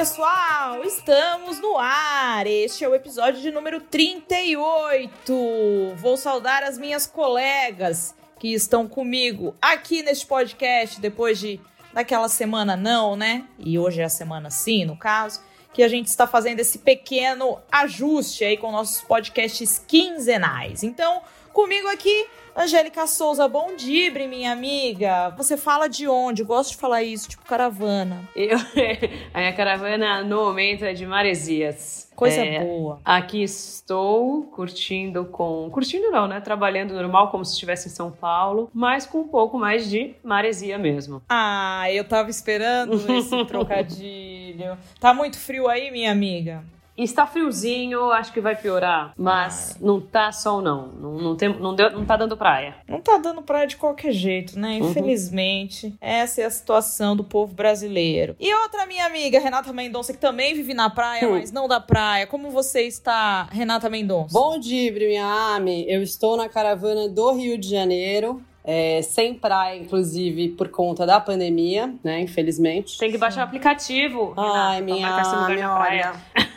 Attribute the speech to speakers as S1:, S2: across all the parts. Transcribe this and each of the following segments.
S1: pessoal! Estamos no ar! Este é o episódio de número 38. Vou saudar as minhas colegas que estão comigo aqui neste podcast depois de daquela semana não, né? E hoje é a semana sim, no caso, que a gente está fazendo esse pequeno ajuste aí com nossos podcasts quinzenais. Então, comigo aqui Angélica Souza, bom dia, minha amiga. Você fala de onde? gosto de falar isso, tipo caravana.
S2: Eu, a minha caravana no momento é de Maresias.
S1: Coisa é, boa.
S2: Aqui estou curtindo com. Curtindo não, né? Trabalhando normal, como se estivesse em São Paulo, mas com um pouco mais de maresia mesmo.
S1: Ah, eu tava esperando esse trocadilho. Tá muito frio aí, minha amiga?
S2: Está friozinho, acho que vai piorar. Mas Ai. não tá sol, não. Não, não, tem, não, deu, não tá dando praia.
S1: Não tá dando praia de qualquer jeito, né? Uhum. Infelizmente, uhum. essa é a situação do povo brasileiro. E outra minha amiga, Renata Mendonça, que também vive na praia, uhum. mas não da praia. Como você está, Renata Mendonça?
S3: Bom dia, minha Ami. Eu estou na caravana do Rio de Janeiro. É, sem praia, inclusive, por conta da pandemia, né? Infelizmente.
S2: Tem que baixar o aplicativo.
S3: Ai, Renata, minha, minha olha.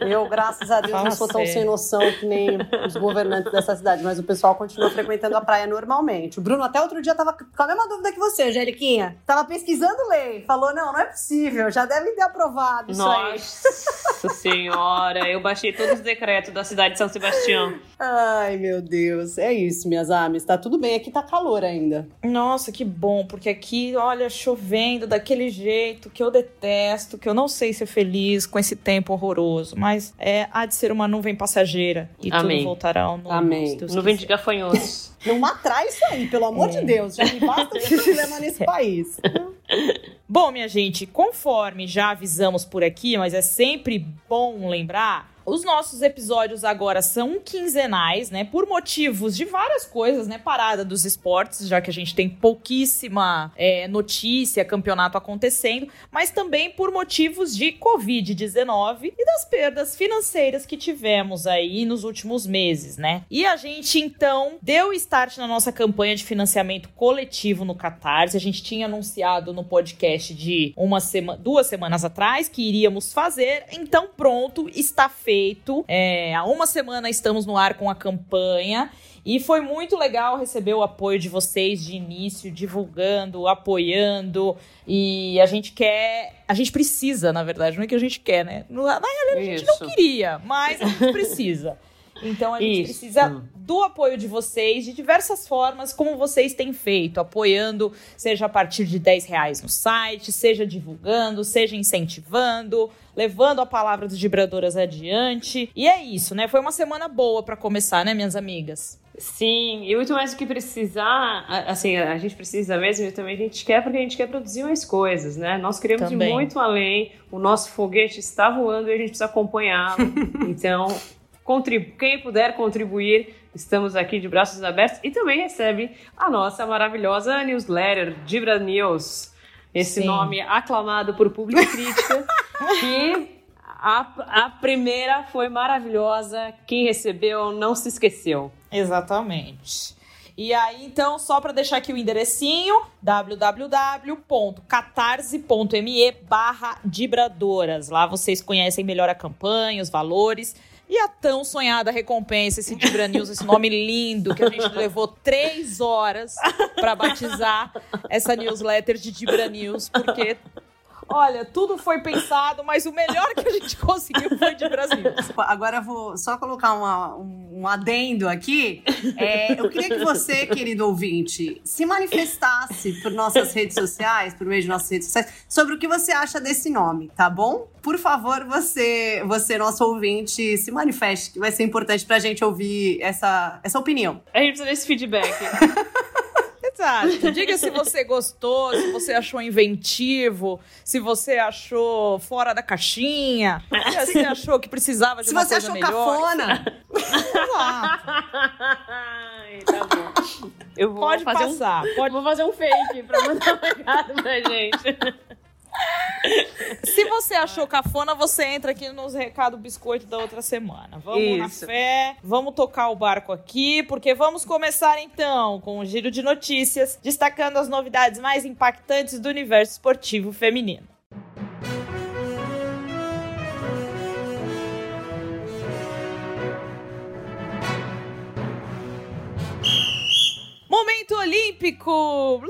S3: Eu, graças a Deus, Fala não sou tão sem noção que nem os governantes dessa cidade, mas o pessoal continua frequentando a praia normalmente. O Bruno até outro dia tava com a mesma dúvida que você, Angeliquinha. Tava pesquisando lei. Falou: não, não é possível, já devem ter aprovado isso
S2: Nossa
S3: aí.
S2: Nossa senhora, eu baixei todos os decretos da cidade de São Sebastião.
S3: Ai, meu Deus. É isso, minhas ames. Tá tudo bem, aqui tá calor ainda.
S1: Nossa, que bom, porque aqui, olha, chovendo daquele jeito que eu detesto, que eu não sei ser feliz com esse tempo horroroso, mas é, há de ser uma nuvem passageira e Amém. tudo voltará ao
S3: normal. Amém.
S2: Nuvem de gafanhotos.
S3: Não atrai isso aí, pelo amor é. de Deus. Já me basta de problema nesse país.
S1: Bom, minha gente, conforme já avisamos por aqui, mas é sempre bom lembrar os nossos episódios agora são quinzenais, né? Por motivos de várias coisas, né? Parada dos esportes, já que a gente tem pouquíssima é, notícia, campeonato acontecendo, mas também por motivos de Covid-19 e das perdas financeiras que tivemos aí nos últimos meses, né? E a gente então deu start na nossa campanha de financiamento coletivo no Catarse. A gente tinha anunciado no podcast de uma semana, duas semanas atrás que iríamos fazer. Então, pronto, está feito feito. É, há uma semana estamos no ar com a campanha. E foi muito legal receber o apoio de vocês de início, divulgando, apoiando. E a gente quer. A gente precisa, na verdade, não é que a gente quer, né? Na realidade, a gente Isso. não queria, mas a gente precisa. Então a gente Isso. precisa do apoio de vocês de diversas formas, como vocês têm feito, apoiando, seja a partir de 10 reais no site, seja divulgando, seja incentivando, levando a palavra dos vibradoras adiante. E é isso, né? Foi uma semana boa para começar, né, minhas amigas?
S2: Sim, e muito mais do que precisar, assim, a gente precisa mesmo e também a gente quer porque a gente quer produzir mais coisas, né? Nós queremos também. ir muito além, o nosso foguete está voando e a gente precisa acompanhá-lo. então, quem puder contribuir, estamos aqui de braços abertos e também recebe a nossa maravilhosa newsletter, Dibra News. Esse Sim. nome aclamado por público e crítica, que a, a primeira foi maravilhosa, quem recebeu não se esqueceu.
S1: Exatamente. E aí, então, só para deixar aqui o enderecinho, www.catarse.me barra Dibradoras. Lá vocês conhecem melhor a campanha, os valores e a tão sonhada recompensa, esse Dibra News, esse nome lindo, que a gente levou três horas para batizar essa newsletter de Dibra News, porque Olha, tudo foi pensado, mas o melhor que a gente conseguiu foi de Brasil.
S3: Agora eu vou só colocar uma, um, adendo aqui. É, eu queria que você, querido ouvinte, se manifestasse por nossas redes sociais, por meio de nossas redes sociais, sobre o que você acha desse nome, tá bom? Por favor, você, você nosso ouvinte, se manifeste, que vai ser importante pra gente ouvir essa, essa opinião.
S2: A gente precisa desse feedback.
S1: Exato. Diga se você gostou, se você achou inventivo, se você achou fora da caixinha, se você achou que precisava de se uma coisa melhor. Se você achou
S3: cafona.
S2: Exato. Ai, tá bom. Eu vou
S1: pode
S2: fazer
S1: passar.
S2: Um,
S1: pode...
S2: Vou fazer um fake pra mandar um recado pra gente.
S1: Se você achou cafona, você entra aqui nos recados biscoito da outra semana. Vamos Isso. na fé, vamos tocar o barco aqui, porque vamos começar então com o um giro de notícias, destacando as novidades mais impactantes do universo esportivo feminino. Momento Olímpico!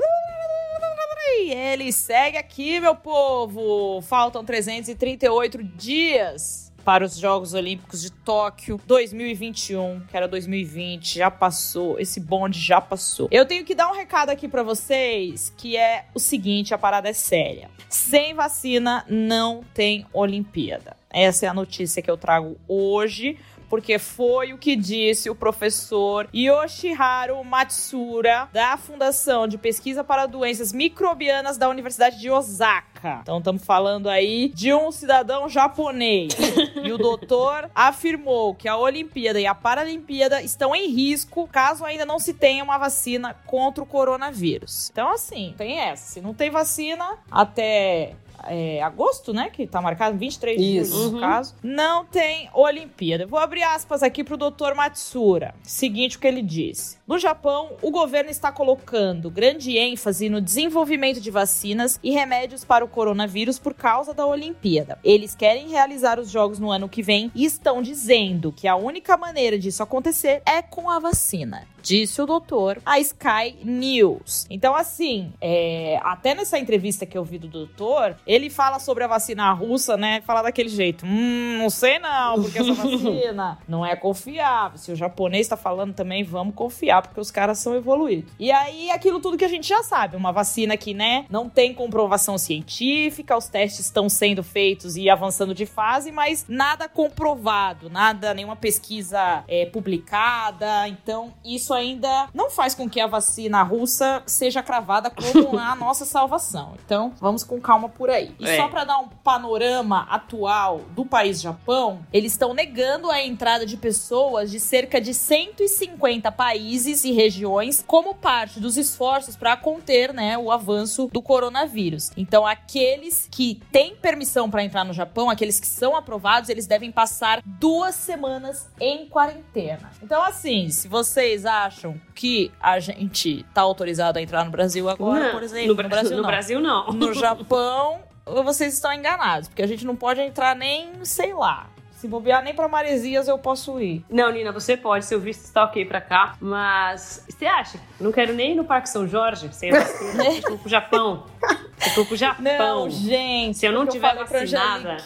S1: Ele segue aqui, meu povo. Faltam 338 dias para os Jogos Olímpicos de Tóquio 2021, que era 2020, já passou, esse bonde já passou. Eu tenho que dar um recado aqui para vocês, que é o seguinte, a parada é séria. Sem vacina não tem Olimpíada. Essa é a notícia que eu trago hoje porque foi o que disse o professor Yoshiharu Matsura, da Fundação de Pesquisa para Doenças Microbianas da Universidade de Osaka. Então estamos falando aí de um cidadão japonês. e o doutor afirmou que a Olimpíada e a Paralimpíada estão em risco caso ainda não se tenha uma vacina contra o coronavírus. Então assim, tem essa. Se não tem vacina até é, agosto, né? Que tá marcado 23 de julho, no uhum. caso. Não tem Olimpíada. vou abrir aspas aqui pro Dr. Matsura. Seguinte o que ele disse. No Japão, o governo está colocando grande ênfase no desenvolvimento de vacinas e remédios para o coronavírus por causa da Olimpíada. Eles querem realizar os jogos no ano que vem e estão dizendo que a única maneira disso acontecer é com a vacina disse o doutor a Sky News. Então, assim, é, até nessa entrevista que eu vi do doutor, ele fala sobre a vacina russa, né? Fala daquele jeito. Hum, não sei não, porque essa vacina não é confiável. Se o japonês tá falando também, vamos confiar, porque os caras são evoluídos. E aí, aquilo tudo que a gente já sabe. Uma vacina que, né, não tem comprovação científica, os testes estão sendo feitos e avançando de fase, mas nada comprovado, nada, nenhuma pesquisa é, publicada. Então, isso ainda não faz com que a vacina russa seja cravada como a nossa salvação. Então, vamos com calma por aí. E é. só para dar um panorama atual do país Japão, eles estão negando a entrada de pessoas de cerca de 150 países e regiões como parte dos esforços para conter, né, o avanço do coronavírus. Então, aqueles que têm permissão para entrar no Japão, aqueles que são aprovados, eles devem passar duas semanas em quarentena. Então, assim, se vocês acham acham que a gente tá autorizado a entrar no Brasil agora,
S2: não,
S1: por exemplo?
S2: No, Bra no Brasil, no
S1: não.
S2: Brasil, não.
S1: No Japão, vocês estão enganados, porque a gente não pode entrar nem, sei lá, se bobear nem pra Maresias eu posso ir.
S2: Não, Nina, você pode. Seu visto está ok pra cá. Mas você acha? Não quero nem ir no Parque São Jorge sem vacina. Vou pro Japão. Eu tô pro Japão.
S1: Não, gente.
S2: Se eu não tiver eu
S1: vacinada.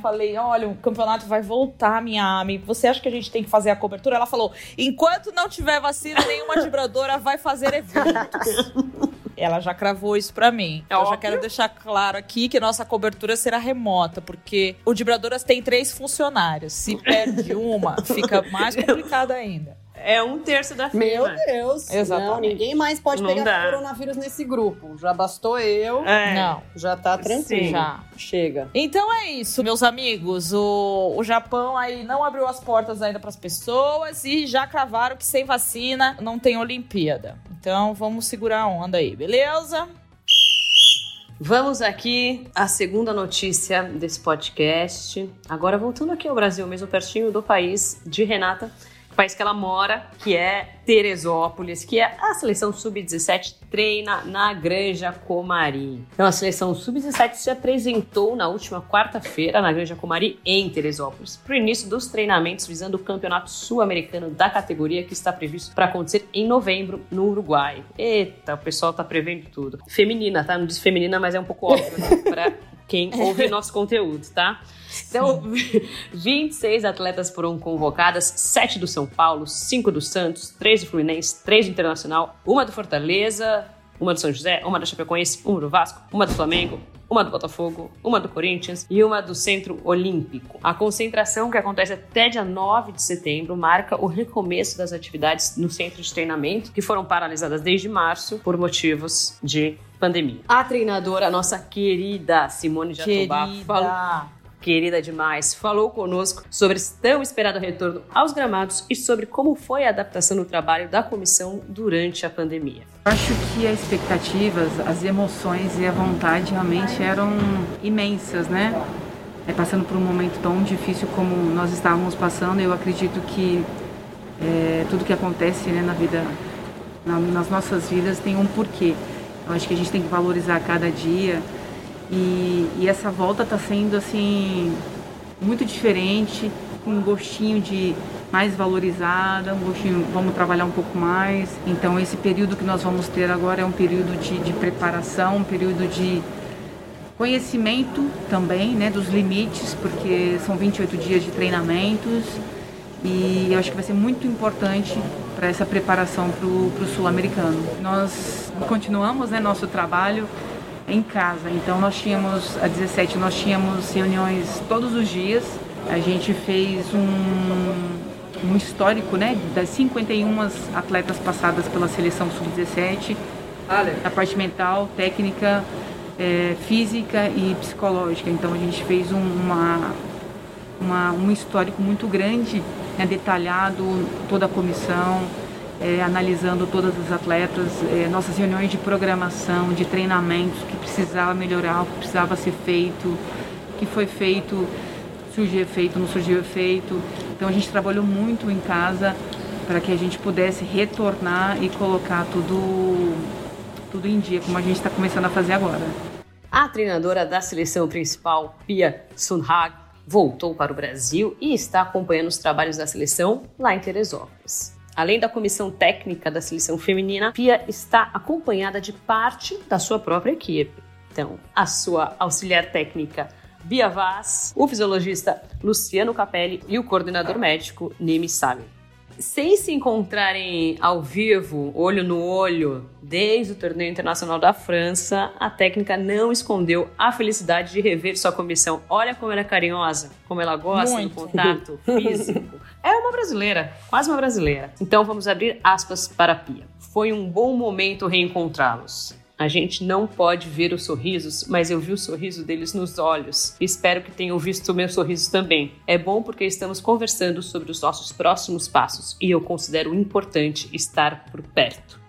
S1: Falei, olha, o campeonato vai voltar, minha amiga. Você acha que a gente tem que fazer a cobertura? Ela falou: enquanto não tiver vacina, nenhuma vibradora vai fazer eventos. Ela já cravou isso para mim. É eu já quero deixar claro aqui que nossa cobertura será remota, porque o Dibradoras tem três funcionários. Se perde uma, fica mais complicado ainda.
S2: É um terço da firma.
S3: Meu Deus. Exatamente. Não, ninguém mais pode não pegar dá. coronavírus nesse grupo. Já bastou eu.
S1: É. Não.
S3: Já tá tranquilo. Sim.
S1: Já.
S3: Chega.
S1: Então é isso, meus amigos. O, o Japão aí não abriu as portas ainda para as pessoas e já cravaram que sem vacina não tem Olimpíada. Então vamos segurar a onda aí, beleza?
S2: Vamos aqui à segunda notícia desse podcast. Agora voltando aqui ao Brasil, mesmo pertinho do país de Renata o país que ela mora, que é Teresópolis, que é a seleção sub-17 treina na Granja Comari. Então a seleção sub-17 se apresentou na última quarta-feira na Granja Comari em Teresópolis para o início dos treinamentos visando o Campeonato Sul-Americano da categoria que está previsto para acontecer em novembro no Uruguai. Eita, o pessoal tá prevendo tudo. Feminina, tá? Não diz feminina, mas é um pouco óbvio né? para quem ouve nosso conteúdo, tá? Então, 26 atletas foram convocadas, 7 do São Paulo, 5 do Santos, 3 do Fluminense, 3 do Internacional, uma do Fortaleza, uma do São José, uma da Chapecoense, uma do Vasco, uma do Flamengo, uma do Botafogo, uma do Corinthians e uma do Centro Olímpico. A concentração, que acontece até dia 9 de setembro, marca o recomeço das atividades no centro de treinamento, que foram paralisadas desde março por motivos de pandemia. A treinadora, a nossa querida Simone Jatobá, falou querida demais, falou conosco sobre esse tão esperado retorno aos gramados e sobre como foi a adaptação do trabalho da comissão durante a pandemia.
S4: Acho que as expectativas, as emoções e a vontade realmente eram imensas, né? É, passando por um momento tão difícil como nós estávamos passando, eu acredito que é, tudo que acontece né, na vida, na, nas nossas vidas tem um porquê. Eu acho que a gente tem que valorizar cada dia e, e essa volta está sendo assim muito diferente, com um gostinho de mais valorizada, um gostinho, vamos trabalhar um pouco mais. Então esse período que nós vamos ter agora é um período de, de preparação, um período de conhecimento também, né, dos limites, porque são 28 dias de treinamentos e eu acho que vai ser muito importante para essa preparação para o sul-americano. Nós continuamos né, nosso trabalho em casa. Então nós tínhamos, a 17, nós tínhamos reuniões todos os dias. A gente fez um, um histórico né, das 51 atletas passadas pela seleção sub-17. A parte mental, técnica, é, física e psicológica. Então a gente fez um, uma, uma, um histórico muito grande, né, detalhado, toda a comissão é, analisando todas as atletas, é, nossas reuniões de programação, de treinamentos, que precisava melhorar, o que precisava ser feito, que foi feito, surgiu efeito, não surgiu efeito. Então a gente trabalhou muito em casa para que a gente pudesse retornar e colocar tudo, tudo em dia, como a gente está começando a fazer agora.
S2: A treinadora da seleção principal, Pia Sunhag, voltou para o Brasil e está acompanhando os trabalhos da seleção lá em Teresópolis. Além da comissão técnica da seleção feminina, Pia está acompanhada de parte da sua própria equipe. Então, a sua auxiliar técnica Bia Vaz, o fisiologista Luciano Capelli e o coordenador médico Nimi Sami sem se encontrarem ao vivo, olho no olho, desde o torneio internacional da França, a técnica não escondeu a felicidade de rever sua comissão. Olha como ela é carinhosa, como ela gosta Muito. do contato físico. É uma brasileira, quase uma brasileira. Então vamos abrir aspas para a Pia. Foi um bom momento reencontrá-los. A gente não pode ver os sorrisos, mas eu vi o sorriso deles nos olhos. Espero que tenham visto o meu sorriso também. É bom porque estamos conversando sobre os nossos próximos passos e eu considero importante estar por perto.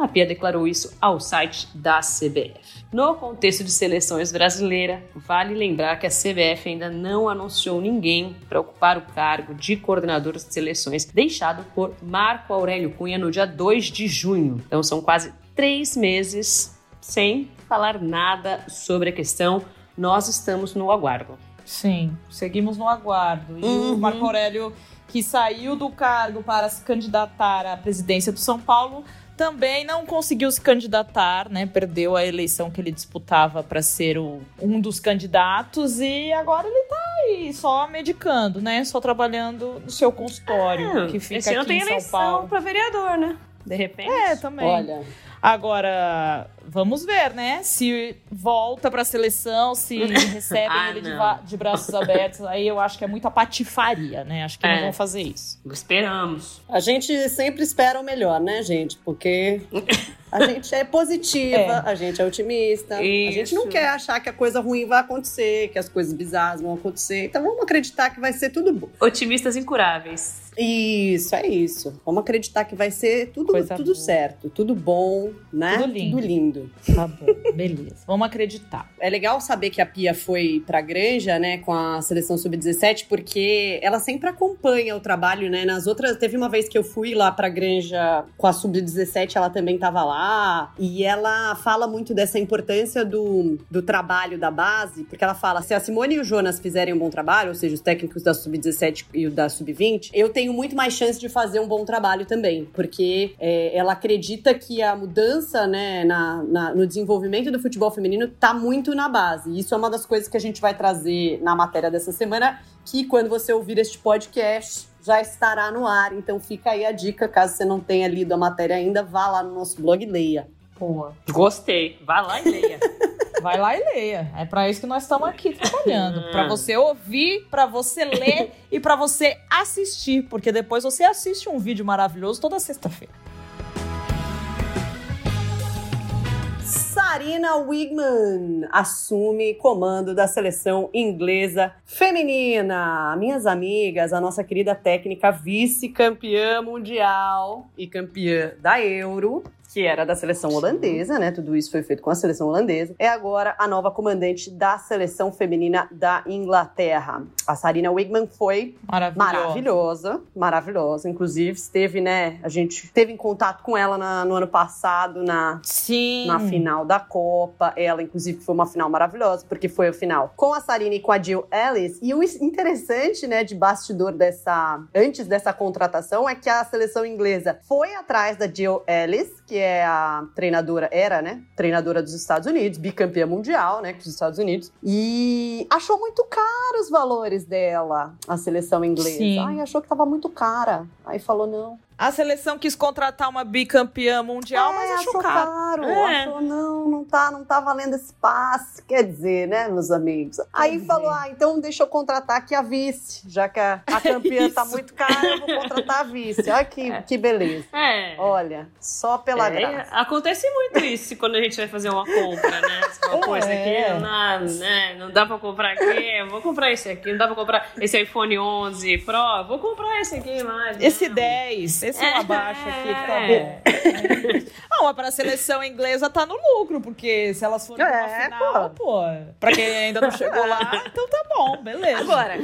S2: A Pia declarou isso ao site da CBF. No contexto de seleções brasileira, vale lembrar que a CBF ainda não anunciou ninguém para ocupar o cargo de coordenador de seleções, deixado por Marco Aurélio Cunha no dia 2 de junho. Então são quase três meses sem falar nada sobre a questão. Nós estamos no aguardo.
S1: Sim, seguimos no aguardo. E uhum. o Marco Aurélio, que saiu do cargo para se candidatar à presidência do São Paulo, também não conseguiu se candidatar, né? Perdeu a eleição que ele disputava para ser o, um dos candidatos e agora ele tá aí só medicando, né? Só trabalhando no seu consultório, é, que fica esse aqui
S2: tem
S1: em São
S2: eleição
S1: Paulo.
S2: para vereador, né? De repente.
S1: É, também.
S2: Olha,
S1: Agora, vamos ver, né? Se volta para a seleção, se recebem ah, ele de, de, braços abertos. Aí eu acho que é muita patifaria, né? Acho que é. não vão fazer isso.
S2: Esperamos.
S3: A gente sempre espera o melhor, né, gente? Porque a gente é positiva, é. a gente é otimista. Isso. A gente não quer achar que a coisa ruim vai acontecer, que as coisas bizarras vão acontecer. Então vamos acreditar que vai ser tudo bom.
S2: Otimistas incuráveis.
S3: Isso, é isso. Vamos acreditar que vai ser tudo, tudo certo, tudo bom, né?
S1: Tudo lindo.
S3: Tudo lindo.
S1: Tá bom, beleza. Vamos acreditar.
S3: É legal saber que a Pia foi pra Granja, né, com a seleção sub-17, porque ela sempre acompanha o trabalho, né? Nas outras, teve uma vez que eu fui lá pra Granja com a sub-17, ela também tava lá, e ela fala muito dessa importância do, do trabalho da base, porque ela fala: se a Simone e o Jonas fizerem um bom trabalho, ou seja, os técnicos da sub-17 e o da sub-20, eu tenho muito mais chance de fazer um bom trabalho também, porque é, ela acredita que a mudança né, na, na, no desenvolvimento do futebol feminino está muito na base. Isso é uma das coisas que a gente vai trazer na matéria dessa semana, que quando você ouvir este podcast já estará no ar. Então fica aí a dica, caso você não tenha lido a matéria ainda, vá lá no nosso blog e leia.
S2: Boa. Gostei. Vá lá e leia.
S1: Vai lá e leia. É para isso que nós estamos aqui trabalhando, para você ouvir, para você ler e para você assistir, porque depois você assiste um vídeo maravilhoso toda sexta-feira.
S3: Sarina Wigman assume comando da seleção inglesa feminina. Minhas amigas, a nossa querida técnica vice-campeã mundial e campeã da Euro, que era da seleção holandesa, né? Tudo isso foi feito com a seleção holandesa. É agora a nova comandante da seleção feminina da Inglaterra. A Sarina Wigman foi maravilhosa, maravilhosa, maravilhosa. Inclusive, esteve, né? A gente esteve em contato com ela na, no ano passado, na,
S1: Sim.
S3: na final da Copa. Ela, inclusive, foi uma final maravilhosa, porque foi a final com a Sarina e com a Jill Ellis. E o interessante, né, de bastidor dessa. antes dessa contratação, é que a seleção inglesa foi atrás da Jill Ellis, que é a treinadora, era, né? Treinadora dos Estados Unidos, bicampeã mundial, né? Com os Estados Unidos. E achou muito caro os valores dela, a seleção inglesa. Sim. Ai, achou que tava muito cara. Aí falou, não,
S1: a seleção quis contratar uma bicampeã mundial, é, mas achou, achou caro. caro.
S3: É. Achou, não, não tá, não tá valendo esse passe. Quer dizer, né, meus amigos? Aí falou, ah, então deixa eu contratar aqui a vice, já que a, a campeã tá muito cara, eu vou contratar a vice. Olha que, é. que beleza.
S2: É.
S3: Olha, só pela é, graça.
S2: Acontece muito isso quando a gente vai fazer uma compra, né? Você fala, esse aqui não dá, né, não dá pra comprar aqui, vou comprar esse aqui, não dá pra comprar esse iPhone 11 Pro, vou comprar esse aqui mais.
S1: Esse não. 10, esse é. abaixo aqui que tá é. bom. Não, mas pra seleção inglesa tá no lucro, porque se elas forem é, pra final, pô. pô, pra quem ainda não chegou lá, então tá bom, beleza.
S3: Agora,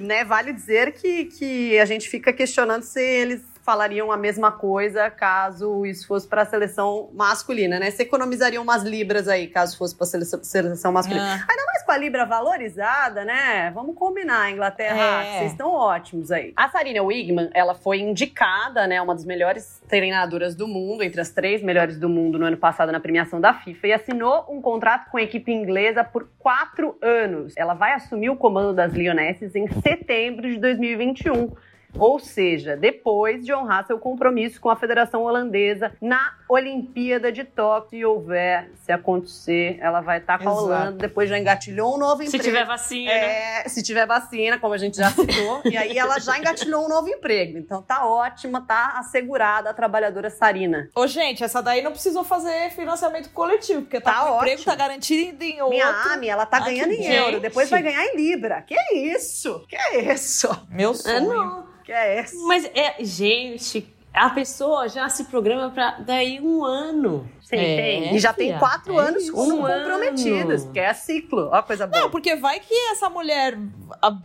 S3: né, vale dizer que, que a gente fica questionando se eles falariam a mesma coisa caso isso fosse para a seleção masculina, né? Você economizaria umas libras aí caso fosse para a seleção, seleção masculina. Ah. Ainda com a libra valorizada, né? Vamos combinar, Inglaterra, é. vocês estão ótimos aí. A Sarina Wigman, ela foi indicada, né, uma das melhores treinadoras do mundo, entre as três melhores do mundo no ano passado na premiação da FIFA e assinou um contrato com a equipe inglesa por quatro anos. Ela vai assumir o comando das Lionesses em setembro de 2021 ou seja, depois de honrar seu compromisso com a Federação Holandesa na Olimpíada de Tóquio, se houver, se acontecer, ela vai estar tá com a Holanda, depois já engatilhou um novo emprego.
S2: Se tiver vacina.
S3: É, se tiver vacina, como a gente já citou, e aí ela já engatilhou um novo emprego. Então tá ótima, tá assegurada a trabalhadora Sarina.
S1: Ô, gente, essa daí não precisou fazer financiamento coletivo, porque tá, tá o emprego tá garantido em outro.
S3: Minha Ami, ela tá ah, ganhando em euro, depois vai ganhar em libra. Que isso? Que isso?
S1: Meu sonho. É, não.
S3: Que é essa?
S2: Mas é, gente, a pessoa já se programa para daí um ano.
S3: Sim, é, tem. E já tem quatro é anos isso. um comprometidas, ano. que é ciclo. Ó, coisa boa.
S1: Não, porque vai que essa mulher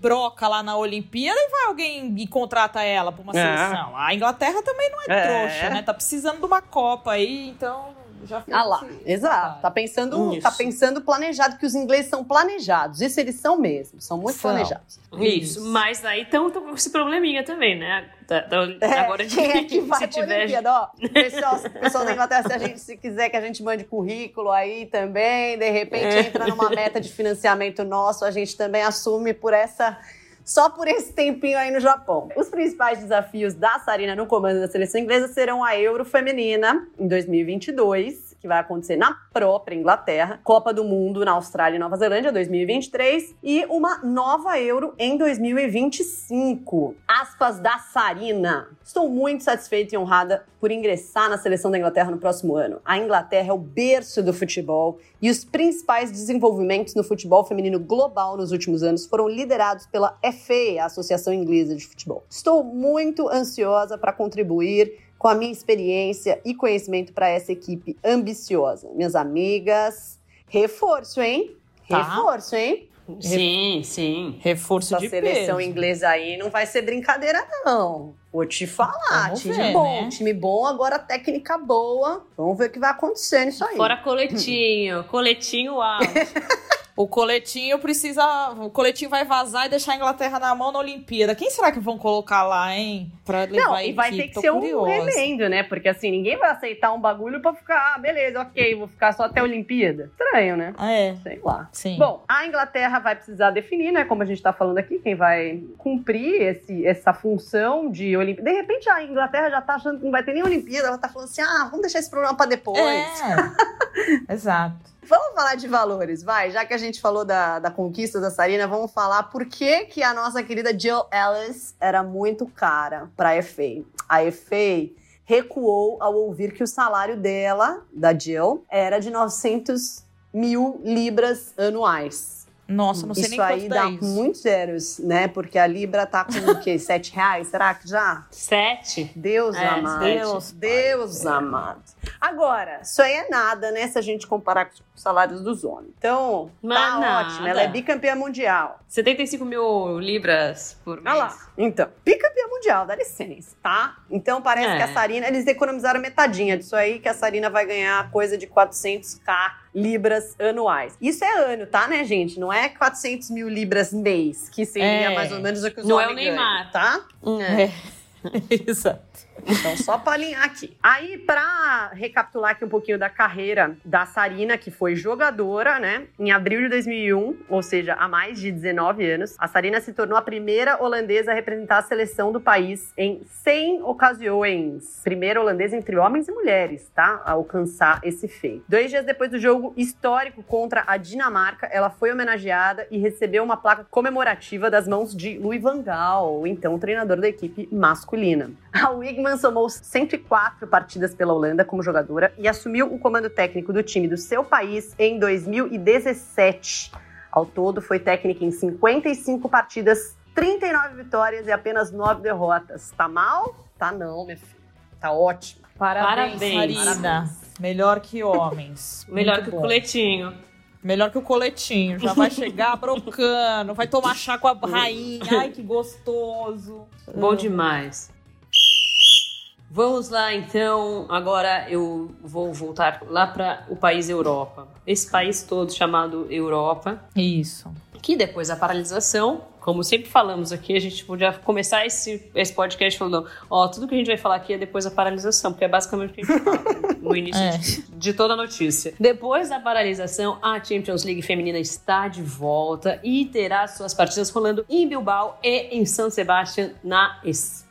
S1: broca lá na Olimpíada e vai alguém e contrata ela pra uma é. seleção. A Inglaterra também não é, é, trouxa, né? Tá precisando de uma Copa aí, então já
S3: Ah lá, exato. Tá pensando, tá pensando planejado, que os ingleses são planejados. Isso eles são mesmo, são muito são. planejados.
S2: Isso. Isso, mas aí estão com esse probleminha também, né? Da, da,
S3: é, agora de quem é que vai se tiver... Ó, pessoal, pessoal da Inglaterra, se a gente se quiser que a gente mande currículo aí também, de repente é. entra numa meta de financiamento nosso, a gente também assume por essa só por esse tempinho aí no Japão. Os principais desafios da Sarina no comando da seleção inglesa serão a Euro Feminina em 2022, que vai acontecer na própria Inglaterra, Copa do Mundo na Austrália e Nova Zelândia 2023 e uma nova Euro em 2025. Aspas da Sarina. Estou muito satisfeita e honrada por ingressar na seleção da Inglaterra no próximo ano. A Inglaterra é o berço do futebol e os principais desenvolvimentos no futebol feminino global nos últimos anos foram liderados pela FA, a Associação Inglesa de Futebol. Estou muito ansiosa para contribuir com a minha experiência e conhecimento para essa equipe ambiciosa. Minhas amigas, reforço, hein? Tá. Reforço, hein?
S2: Sim, sim.
S1: Reforço Essa de
S3: seleção
S1: peso.
S3: inglesa aí não vai ser brincadeira, não. Vou te falar, Vamos time ver, bom, né? time bom, agora técnica boa. Vamos ver o que vai acontecer nisso aí.
S2: Fora coletinho, coletinho alto.
S1: O coletinho precisa. O coletinho vai vazar e deixar a Inglaterra na mão na Olimpíada. Quem será que vão colocar lá, hein? Pra levar Não, e
S3: vai ter que Tô ser curiosa. um remendo, né? Porque assim, ninguém vai aceitar um bagulho pra ficar, ah, beleza, ok, vou ficar só até a Olimpíada. Estranho, né?
S1: Ah, é.
S3: Sei lá.
S1: Sim.
S3: Bom, a Inglaterra vai precisar definir, né? Como a gente tá falando aqui, quem vai cumprir esse, essa função de Olimpíada. De repente a Inglaterra já tá achando que não vai ter nem Olimpíada, ela tá falando assim: ah, vamos deixar esse problema pra depois.
S1: É. Exato.
S3: Vamos falar de valores, vai. Já que a gente falou da, da conquista da Sarina, vamos falar por que, que a nossa querida Jill Ellis era muito cara para a FA. A FA recuou ao ouvir que o salário dela, da Jill, era de 900 mil libras anuais.
S1: Nossa, não sei
S3: isso
S1: nem
S3: aí dá
S1: isso.
S3: muitos zeros, né? Porque a Libra tá com o quê? Sete reais? Será que já?
S2: Sete?
S3: Deus
S2: É,
S3: amado.
S1: Deus,
S3: Deus amado. Agora, isso aí é nada, né? Se a gente comparar com os salários dos homens. Então,
S2: Mas
S3: tá
S2: nada.
S3: ótimo. Ela é bicampeã mundial.
S2: 75 mil libras por mês.
S3: Olha lá. Então, bicampeã mundial, dá licença, tá? Então parece
S2: É.
S3: que a Sarina, eles economizaram metadinha disso aí, que a Sarina vai ganhar coisa de 400k libras anuais. Isso é ano, tá, né, gente? Não é 400 mil libras mês, que seria
S1: É.
S3: mais ou menos o que os
S2: Não é o Neymar.
S3: ganham, tá?
S2: É.
S1: Exato.
S3: Então, só pra alinhar aqui. Aí, pra recapitular aqui um pouquinho da carreira da Sarina, que foi jogadora, né? Em abril de 2001, ou seja, há mais de 19 anos, a Sarina se tornou a primeira holandesa a representar a seleção do país em 100 ocasiões. Primeira holandesa entre homens e mulheres, tá? A alcançar esse feito. Dois dias depois do jogo histórico contra a Dinamarca, ela foi homenageada e recebeu uma placa comemorativa das mãos de Louis van Gaal, então treinador da equipe masculina. A Wigman somou 104 partidas pela Holanda como jogadora e assumiu o comando técnico do time do seu país em 2017. Ao todo, foi técnica em 55 partidas, 39 vitórias e apenas 9 derrotas. Tá mal? Tá não, minha filha. Tá ótimo.
S1: Parabéns,
S2: Parabéns.
S1: Sarina. Melhor que homens.
S2: Melhor
S1: Muito
S2: que o
S1: bom.
S2: coletinho.
S1: Melhor que o coletinho. Já vai chegar brocando, vai tomar chá com a rainha. Ai, que gostoso.
S2: Bom demais. Vamos lá, então. Agora eu vou voltar lá para o país Europa. Esse país todo chamado Europa,
S1: Isso.
S2: que depois da paralisação, como sempre falamos aqui, a gente podia começar esse, esse podcast falando: ó, tudo que a gente vai falar aqui é depois da paralisação, porque é basicamente o que a gente fala no início
S1: É.
S2: de, de toda a notícia. Depois da paralisação, a Champions League feminina está de volta e terá suas partidas rolando em Bilbao e em San Sebastián, na Espanha.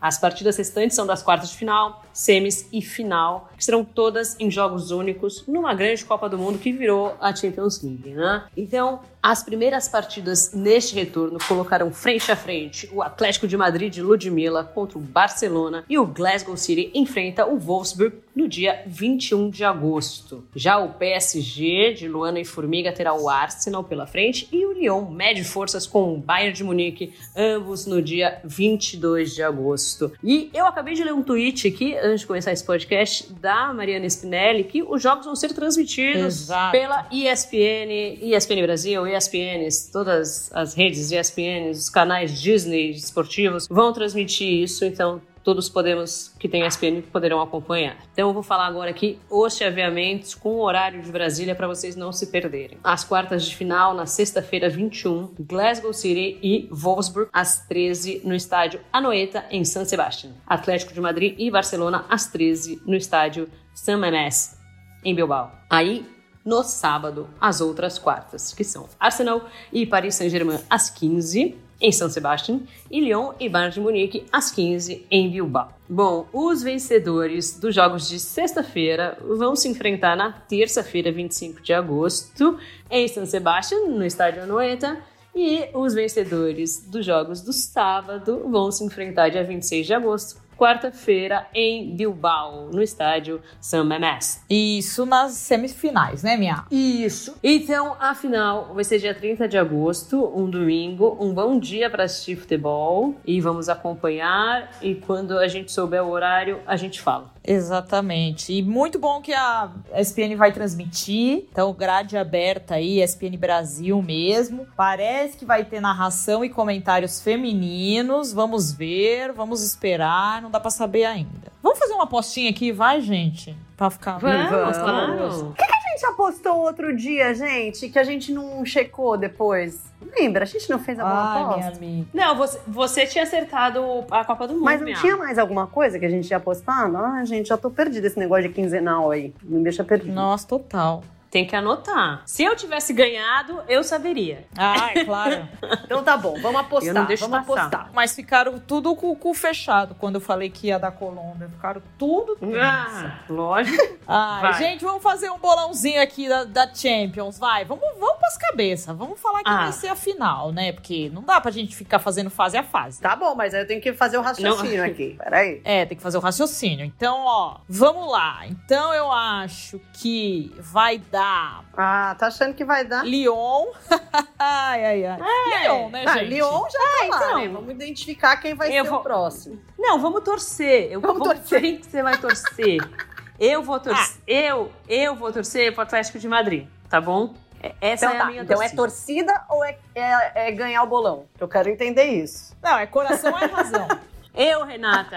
S2: As partidas restantes são das quartas de final, semis e final, que serão todas em jogos únicos numa grande Copa do Mundo que virou a Champions League, né? Então, as primeiras partidas neste retorno colocaram frente a frente o Atlético de Madrid de Ludmilla contra o Barcelona e o Glasgow City enfrenta o Wolfsburg no dia 21 de agosto. Já o PSG de Luana e Formiga terá o Arsenal pela frente e o Lyon mede forças com o Bayern de Munique, ambos no dia 22 de agosto. E eu acabei de ler um tweet aqui, antes de começar esse podcast, da Mariana Spinelli, que os jogos vão ser transmitidos
S1: Exato.
S2: pela ESPN, ESPN Brasil, ESPNs, todas as redes ESPNs, os canais Disney esportivos vão transmitir isso, então todos podemos que tem ESPN poderão acompanhar. Então eu vou falar agora aqui os chaveamentos com o horário de Brasília para vocês não se perderem. As quartas de final na sexta-feira 21, Glasgow City e Wolfsburg às 13 no estádio Anoeta em San Sebastián. Atlético de Madrid e Barcelona às 13 no estádio San Mamés em Bilbao. Aí no sábado, as outras quartas, que são Arsenal e Paris Saint-Germain às 15 em São Sebastião e Lyon e Bayern de Munique às 15 em Bilbao. Bom, os vencedores dos jogos de sexta-feira vão se enfrentar na terça-feira, 25 de agosto, em São Sebastião, no estádio Anoeta, e os vencedores dos jogos do sábado vão se enfrentar dia 26 de agosto, quarta-feira, em Bilbao, no estádio San Mamés.
S1: Isso nas semifinais, né, minha?
S2: Isso. Então, a final vai ser dia 30 de agosto, um domingo, um bom dia para assistir futebol e vamos acompanhar e quando a gente souber o horário, a gente fala.
S1: Exatamente. E muito bom que a ESPN vai transmitir. Então, grade aberta aí, ESPN Brasil mesmo. Parece que vai ter narração e comentários femininos. Vamos ver, vamos esperar. Não dá pra saber ainda. Vamos fazer uma apostinha aqui, vai, gente? Pra ficar.
S2: Vamos,
S1: claro.
S3: A gente apostou outro dia, gente, que a gente não checou depois. Lembra? A gente não fez alguma
S1: Ai, minha
S3: aposta?
S1: amiga.
S2: Não, você, você tinha acertado a Copa do Mundo,
S3: Mas não
S2: minha.
S3: tinha mais alguma coisa que a gente tinha apostado? Ah, gente, já tô perdida esse negócio de quinzenal aí. Me deixa perdida.
S1: Nossa, total.
S2: Tem que anotar. Se eu tivesse ganhado, eu saberia.
S1: Ah, é claro.
S3: então tá bom, vamos apostar.
S2: Eu não deixo
S3: vamos
S2: passar.
S3: apostar.
S1: Mas ficaram tudo com o cu fechado quando eu falei que ia da Colômbia. Ficaram tudo.
S2: Ah, lógico.
S1: Ai,
S2: Vai.
S1: gente, vamos fazer um bolãozinho aqui da, da Champions, vai. Vamos, vamos pras cabeças. Vamos falar que
S2: Ah.
S1: vai ser a final, né? Porque não dá pra gente ficar fazendo fase a fase.
S3: Tá bom, mas aí eu tenho que fazer o raciocínio aqui. Peraí.
S1: É, tem que fazer o raciocínio. Então, ó, vamos lá. Então eu acho que vai dar
S3: Ah, tá achando que vai dar?
S1: Lyon. ai, ai, ai. Lyon, né,
S3: Ah,
S1: gente?
S3: Lyon já tá lá,
S2: então.
S3: né? Vamos identificar quem vai
S2: Eu
S3: ser
S2: vou-
S3: o próximo.
S2: Não, vamos torcer. Eu,
S3: Vamos torcer.
S2: Quem que você vai torcer? Eu vou torcer. Eu, eu vou torcer pro Atlético de Madrid, tá bom? É- Essa
S3: Então
S2: é
S3: tá.
S2: a minha
S3: Então é
S2: torcida.
S3: torcida ou é, é- é ganhar o bolão? Eu quero entender isso.
S1: Não, é coração é razão.
S2: Eu, Renata,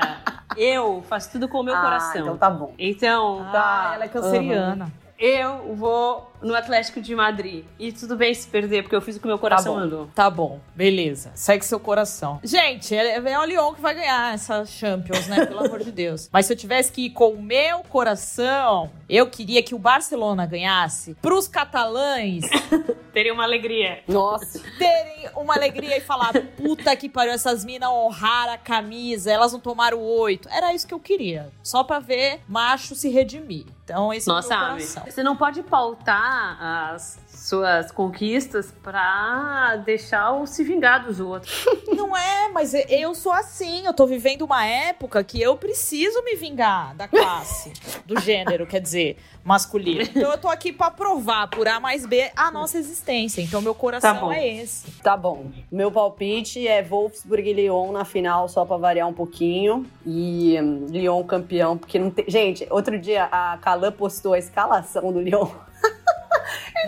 S2: eu faço tudo com o meu
S3: Ah,
S2: coração.
S3: Então tá bom.
S2: Então,
S1: Ah, ela é canceriana.
S2: Eu vou no Atlético de Madrid. E tudo bem se perder, porque eu fiz o que meu coração
S3: bom.
S2: mandou.
S1: Tá bom, beleza. Segue seu coração. Gente, é, é o Lyon que vai ganhar essa Champions, né? Pelo amor de Deus. Mas se eu tivesse que ir com o meu coração, eu queria que o Barcelona ganhasse pros catalães
S2: Teria uma alegria.
S3: Nossa.
S1: terem uma alegria e falar: puta que pariu, essas minas honraram a camisa, elas não tomaram oito. Era isso que eu queria. Só pra ver macho se redimir. Então, esse
S2: Nossa,
S1: é o meu coração.
S2: você não pode pautar as suas conquistas pra deixar o se vingar dos outros.
S1: Não é, mas eu sou assim. Eu tô vivendo uma época que eu preciso me vingar da classe, do gênero, quer dizer, masculino. Então eu tô aqui pra provar por A mais B a nossa existência. Então meu
S2: Tá
S1: coração
S2: bom.
S1: é esse.
S3: Tá bom. Meu palpite é Wolfsburg e Lyon na final, só pra variar um pouquinho. E hum, Lyon campeão, porque não tem. Gente, outro dia a Calan postou a escalação do Lyon.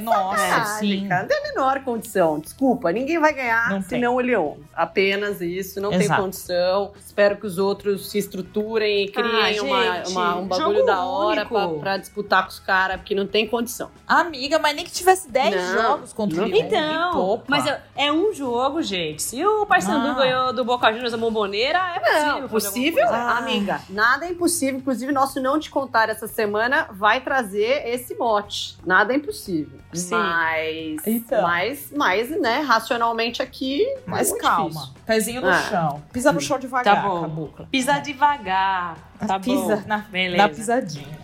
S1: Nossa, sim.
S3: cara, não tem a menor condição. Desculpa, ninguém vai ganhar
S1: Não
S3: senão o Lyon. Apenas isso, não tem
S1: Exato.
S3: condição. Espero que os outros se estruturem e criem
S2: Ah,
S3: uma,
S2: gente,
S3: uma- um bagulho da hora pra, pra disputar com os caras, porque não tem condição.
S1: Amiga, mas nem que tivesse 10
S3: Não,
S1: jogos contra o Lyon.
S2: Então, mas é, é um jogo, gente. Se o Paysandu
S1: Ah.
S2: ganhou do Boca Juniors a bomboneira, é possível.
S3: Não, possível.
S1: Ah.
S3: amiga. Nada é impossível. Inclusive, nosso não te contar essa semana vai trazer esse mote. Nada é impossível.
S2: Sim.
S3: Mas,
S1: Então.
S3: mas, mas, né, racionalmente aqui. é
S1: Mas
S3: muito
S1: calma.
S3: difícil.
S1: Pezinho no
S3: Ah.
S1: chão. Pisa no chão devagar,
S2: Tá bom.
S1: cabocla.
S2: Pisa devagar. Tá
S1: Pisa
S2: bom.
S1: na,
S2: Beleza.
S1: na pisadinha.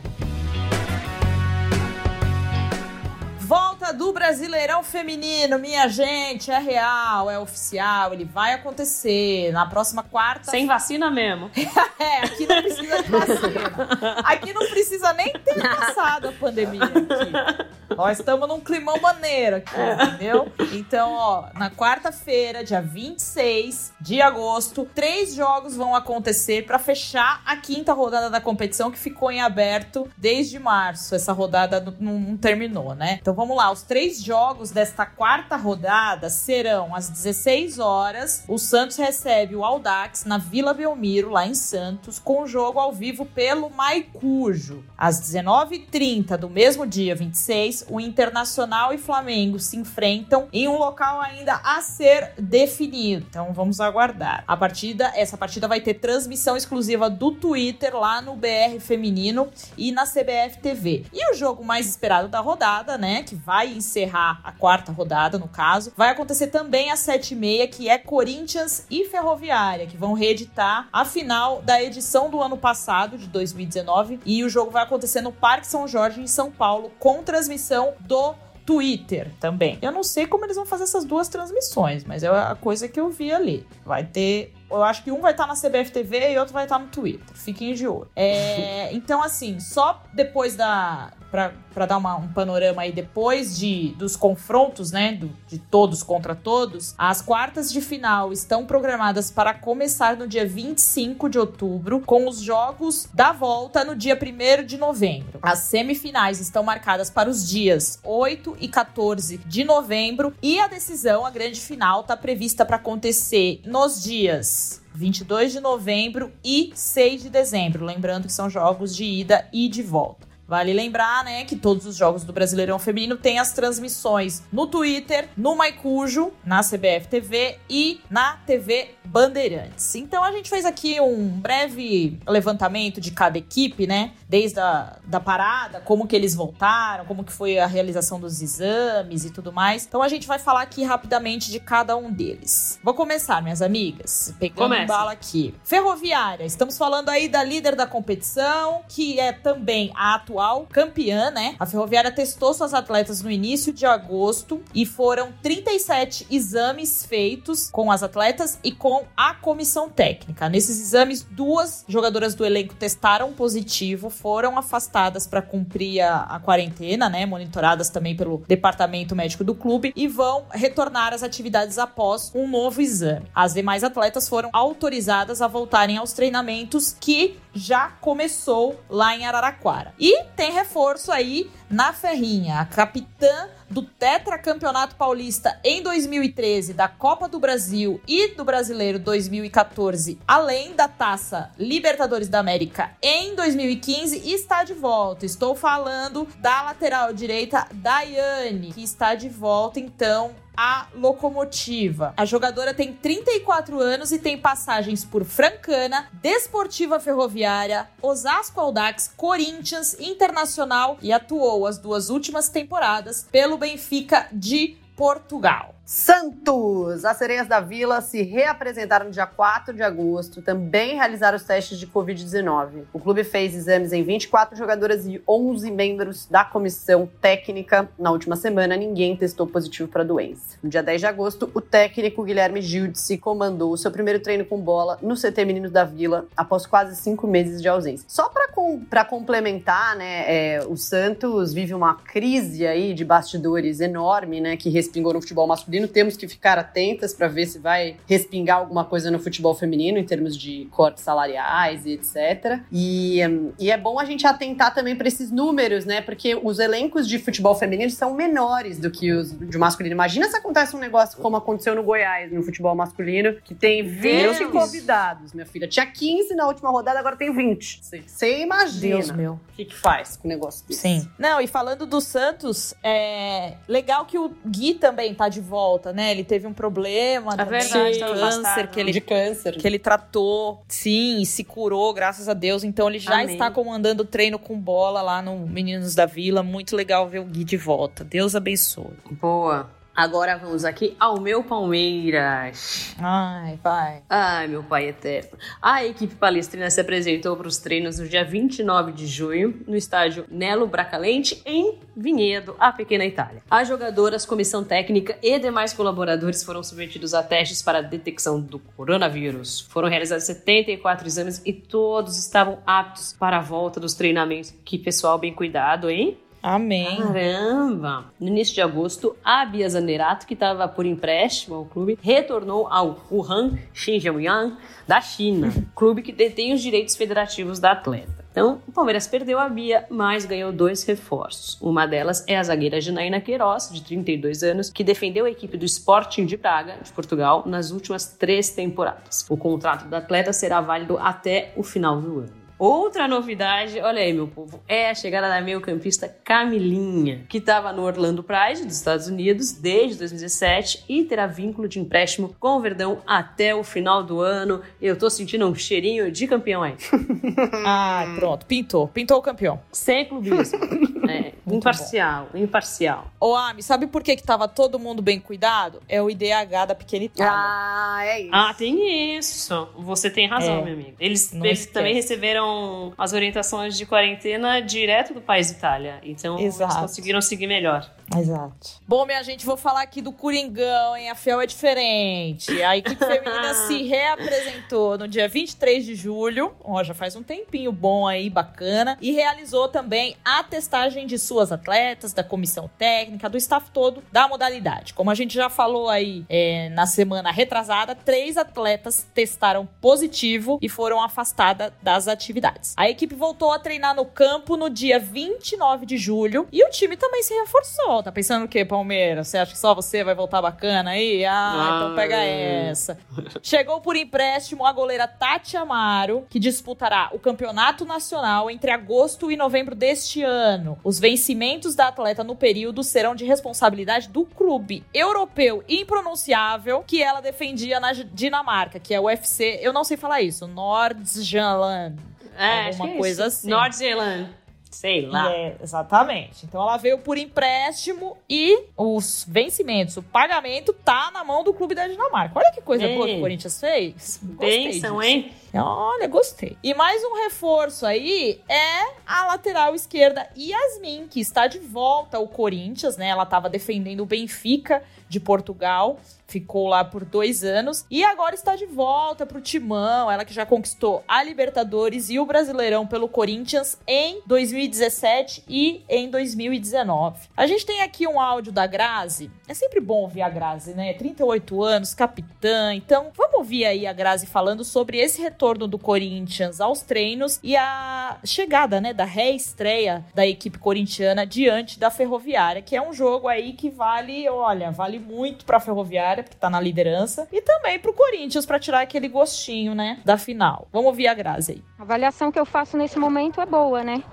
S1: Do Brasileirão Feminino, minha gente, é real, é oficial, ele vai acontecer na próxima quarta.
S2: Sem vacina mesmo.
S1: É, aqui não precisa de vacina. Aqui não precisa nem ter passado a pandemia aqui. Nós estamos num climão maneiro aqui, entendeu? Então, ó, na quarta-feira, dia 26 de agosto, três jogos vão acontecer para fechar a quinta rodada da competição que ficou em aberto desde março. Essa rodada não, não terminou, né? Então vamos lá, os três jogos desta quarta rodada serão às 16 horas. O Santos recebe o Audax na Vila Belmiro, lá em Santos, com o jogo ao vivo pelo Maicujo. Às 19h30 do mesmo dia, 26, o Internacional e Flamengo se enfrentam em um local ainda a ser definido. Então vamos aguardar. A partida, essa partida vai ter transmissão exclusiva do Twitter lá no BR Feminino e na CBF TV. E o jogo mais esperado da rodada, né, que vai encerrar a quarta rodada, no caso, vai acontecer também às 7h30, que é Corinthians e Ferroviária, que vão reeditar a final da edição do ano passado, de 2019, e o jogo vai acontecer no Parque São Jorge, em São Paulo, com transmissão do Twitter também. Eu não sei como eles vão fazer essas duas transmissões, mas é a coisa que eu vi ali. Vai ter. Eu acho que um vai estar na CBF TV e outro vai estar no Twitter. Fiquem de olho. É, então, assim, só depois da. Pra, pra dar uma- um panorama aí, depois de, dos confrontos, né? do- de todos contra todos, as quartas de final estão programadas para começar no dia 25 de outubro, com os jogos da volta no dia 1 de novembro. As semifinais estão marcadas para os dias 8 e 14 de novembro e a decisão, a grande final, está prevista para acontecer nos dias 22 de novembro e 6 de dezembro. Lembrando que são jogos de ida e de volta. Vale lembrar, né, que todos os jogos do Brasileirão Feminino têm as transmissões no Twitter, no Maicujo, na CBF TV e na TV Bandeirantes. Então a gente fez aqui um breve levantamento de cada equipe, né, desde a da parada, como que eles voltaram, como que foi a realização dos exames e tudo mais. Então a gente vai falar aqui rapidamente de cada um deles. Vou começar, minhas amigas, pegando bala aqui. Ferroviária, estamos falando aí da líder da competição, que é também a atual atual campeã, né? A Ferroviária testou suas atletas no início de agosto e foram 37 exames feitos com as atletas e com a comissão técnica. Nesses exames, duas jogadoras do elenco testaram positivo, foram afastadas para cumprir a, a quarentena, né? Monitoradas também pelo departamento médico do clube e vão retornar às atividades após um novo exame. As demais atletas foram autorizadas a voltarem aos treinamentos que já começou lá em Araraquara. E tem reforço aí na Ferrinha, a capitã do Tetracampeonato Paulista em 2013, da Copa do Brasil e do Brasileiro 2014, além da Taça Libertadores da América em 2015, está de volta. Estou falando da lateral direita Daiane, que está de volta então a locomotiva. A jogadora tem 34 anos e tem passagens por Francana, Desportiva Ferroviária, Osasco Aldax, Corinthians, Internacional e atuou as duas últimas temporadas pelo Benfica de Portugal.
S3: Santos! As sereias da Vila se reapresentaram no dia 4 de agosto, também realizaram os testes de Covid-19. O clube fez exames em 24 jogadoras e 11 membros da comissão técnica. Na última semana, ninguém testou positivo para a doença. No dia 10 de agosto, o técnico Guilherme Gildice comandou o seu primeiro treino com bola no CT Meninos da Vila, após quase cinco meses de ausência. Só para com, complementar, né, é, o Santos vive uma crise aí de bastidores enorme, né, que respingou no futebol masculino masculino, temos que ficar atentas para ver se vai respingar alguma coisa no futebol feminino em termos de cortes salariais e etc. E, e é bom a gente atentar também para esses números, né? Porque os elencos de futebol feminino são menores do que os de masculino. Imagina se acontece um negócio como aconteceu no Goiás, no futebol masculino, que tem 20 Deus. convidados, minha filha. Tinha 15 na última rodada, agora tem 20. Você imagina.
S1: Deus meu.
S3: O que, que faz com o negócio desse?
S1: Sim. Não, e falando do Santos, é legal que o Gui também tá de volta volta, né? Ele teve um problema
S2: é verdade, de
S1: câncer que ele
S3: de câncer
S1: que ele tratou, sim, e se curou, graças a Deus. Então ele já Amém. está comandando o treino com bola lá no Meninos da Vila. Muito legal ver o Gui de volta. Deus abençoe.
S2: Boa. Agora vamos aqui ao meu Palmeiras.
S1: Ai, pai.
S2: Ai, meu pai eterno. A equipe palestrina se apresentou para os treinos no dia 29 de junho, no estádio Nelo Bracalente, em Vinhedo, a pequena Itália. As jogadoras, comissão técnica e demais colaboradores foram submetidos a testes para a detecção do coronavírus. Foram realizados 74 exames e todos estavam aptos para a volta dos treinamentos. Que pessoal bem cuidado, hein?
S1: Amém.
S2: Caramba! No início de agosto, a Bia Zanerato, que estava por empréstimo ao clube, retornou ao Wuhan Xinjiang da China, clube que detém os direitos federativos da atleta. Então, o Palmeiras perdeu a Bia, mas ganhou dois reforços. Uma delas é a zagueira Janaína Queiroz, de 32 anos, que defendeu a equipe do Sporting de Praga, de Portugal, nas últimas três temporadas. O contrato da atleta será válido até o final do ano. Outra novidade, olha aí, meu povo, é a chegada da meio-campista Camilinha, que estava no Orlando Pride dos Estados Unidos desde 2017 e terá vínculo de empréstimo com o Verdão até o final do ano. Eu tô sentindo um cheirinho de campeão aí.
S1: ah, pronto, pintou, pintou o campeão.
S2: Sem clubismo. é, imparcial, bom. imparcial.
S1: Ô, Ami, sabe por que que tava todo mundo bem cuidado? É o IDH da pequena Itália.
S2: Ah, é isso. Ah, tem isso. Você tem razão, é, meu amigo. Eles, eles também receberam as orientações de quarentena direto do país Itália. Então, Exato. eles conseguiram seguir melhor.
S1: Exato. Bom, minha gente, vou falar aqui do Coringão, hein? A Fiel é diferente. A equipe feminina se reapresentou no dia 23 de julho, ó, já faz um tempinho bom aí, bacana, e realizou também a testagem de suas atletas, da comissão técnica, do staff todo da modalidade. Como a gente já falou aí é, na semana retrasada, três atletas testaram positivo e foram afastadas das atividades. A equipe voltou a treinar no campo no dia 29 de julho e o time também se reforçou volta. Pensando o quê, Palmeiras? Você acha que só você vai voltar bacana aí? Ah, ah então pega essa. Chegou por empréstimo a goleira Tati Amaro, que disputará o campeonato nacional entre agosto e novembro deste ano. Os vencimentos da atleta no período serão de responsabilidade do clube europeu impronunciável que ela defendia na Dinamarca, que é o UFC. Eu não sei falar isso. Nordsjælland.
S2: É, alguma é coisa assim. Nordsjælland. Sei lá. É,
S1: exatamente. Então ela veio por empréstimo e os vencimentos, o pagamento tá na mão do clube da Dinamarca. Olha que coisa Ei. boa que o Corinthians fez.
S2: Benção, hein?
S1: Olha, gostei. E mais um reforço aí é a lateral esquerda Yasmin, que está de volta ao Corinthians, né? Ela estava defendendo o Benfica de Portugal ficou lá por dois anos e agora está de volta para o Timão. Ela que já conquistou a Libertadores e o Brasileirão pelo Corinthians em 2017 e em 2019. A gente tem aqui um áudio da Grazi. É sempre bom ouvir a Grazi, né? 38 anos, capitã. Então, vamos ouvir aí a Grazi falando sobre esse retorno do Corinthians aos treinos e a chegada, né, da reestreia da equipe corintiana diante da Ferroviária, que é um jogo aí que vale, olha, vale muito para a Ferroviária Ferroviária, porque tá na liderança, e também pro Corinthians para tirar aquele gostinho, né, da final. Vamos ouvir a Grazi aí.
S5: A avaliação que eu faço nesse momento é boa, né?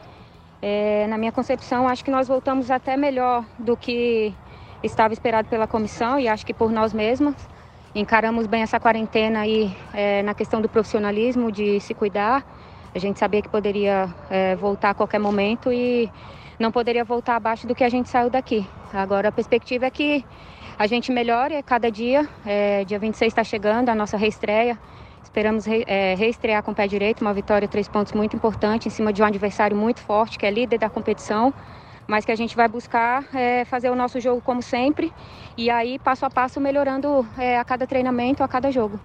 S5: É, na minha concepção, acho que nós voltamos até melhor do que estava esperado pela comissão e acho que por nós mesmos. Encaramos bem essa quarentena aí é, na questão do profissionalismo, de se cuidar. A gente sabia que poderia é, voltar a qualquer momento e não poderia voltar abaixo do que a gente saiu daqui. Agora a perspectiva é que a gente melhora a cada dia. É, dia 26 está chegando a nossa reestreia. Esperamos re, é, reestrear com o pé direito, uma vitória, três pontos muito importante, em cima de um adversário muito forte, que é líder da competição, mas que a gente vai buscar é, fazer o nosso jogo como sempre, e aí, passo a passo, melhorando é, a cada treinamento, a cada jogo.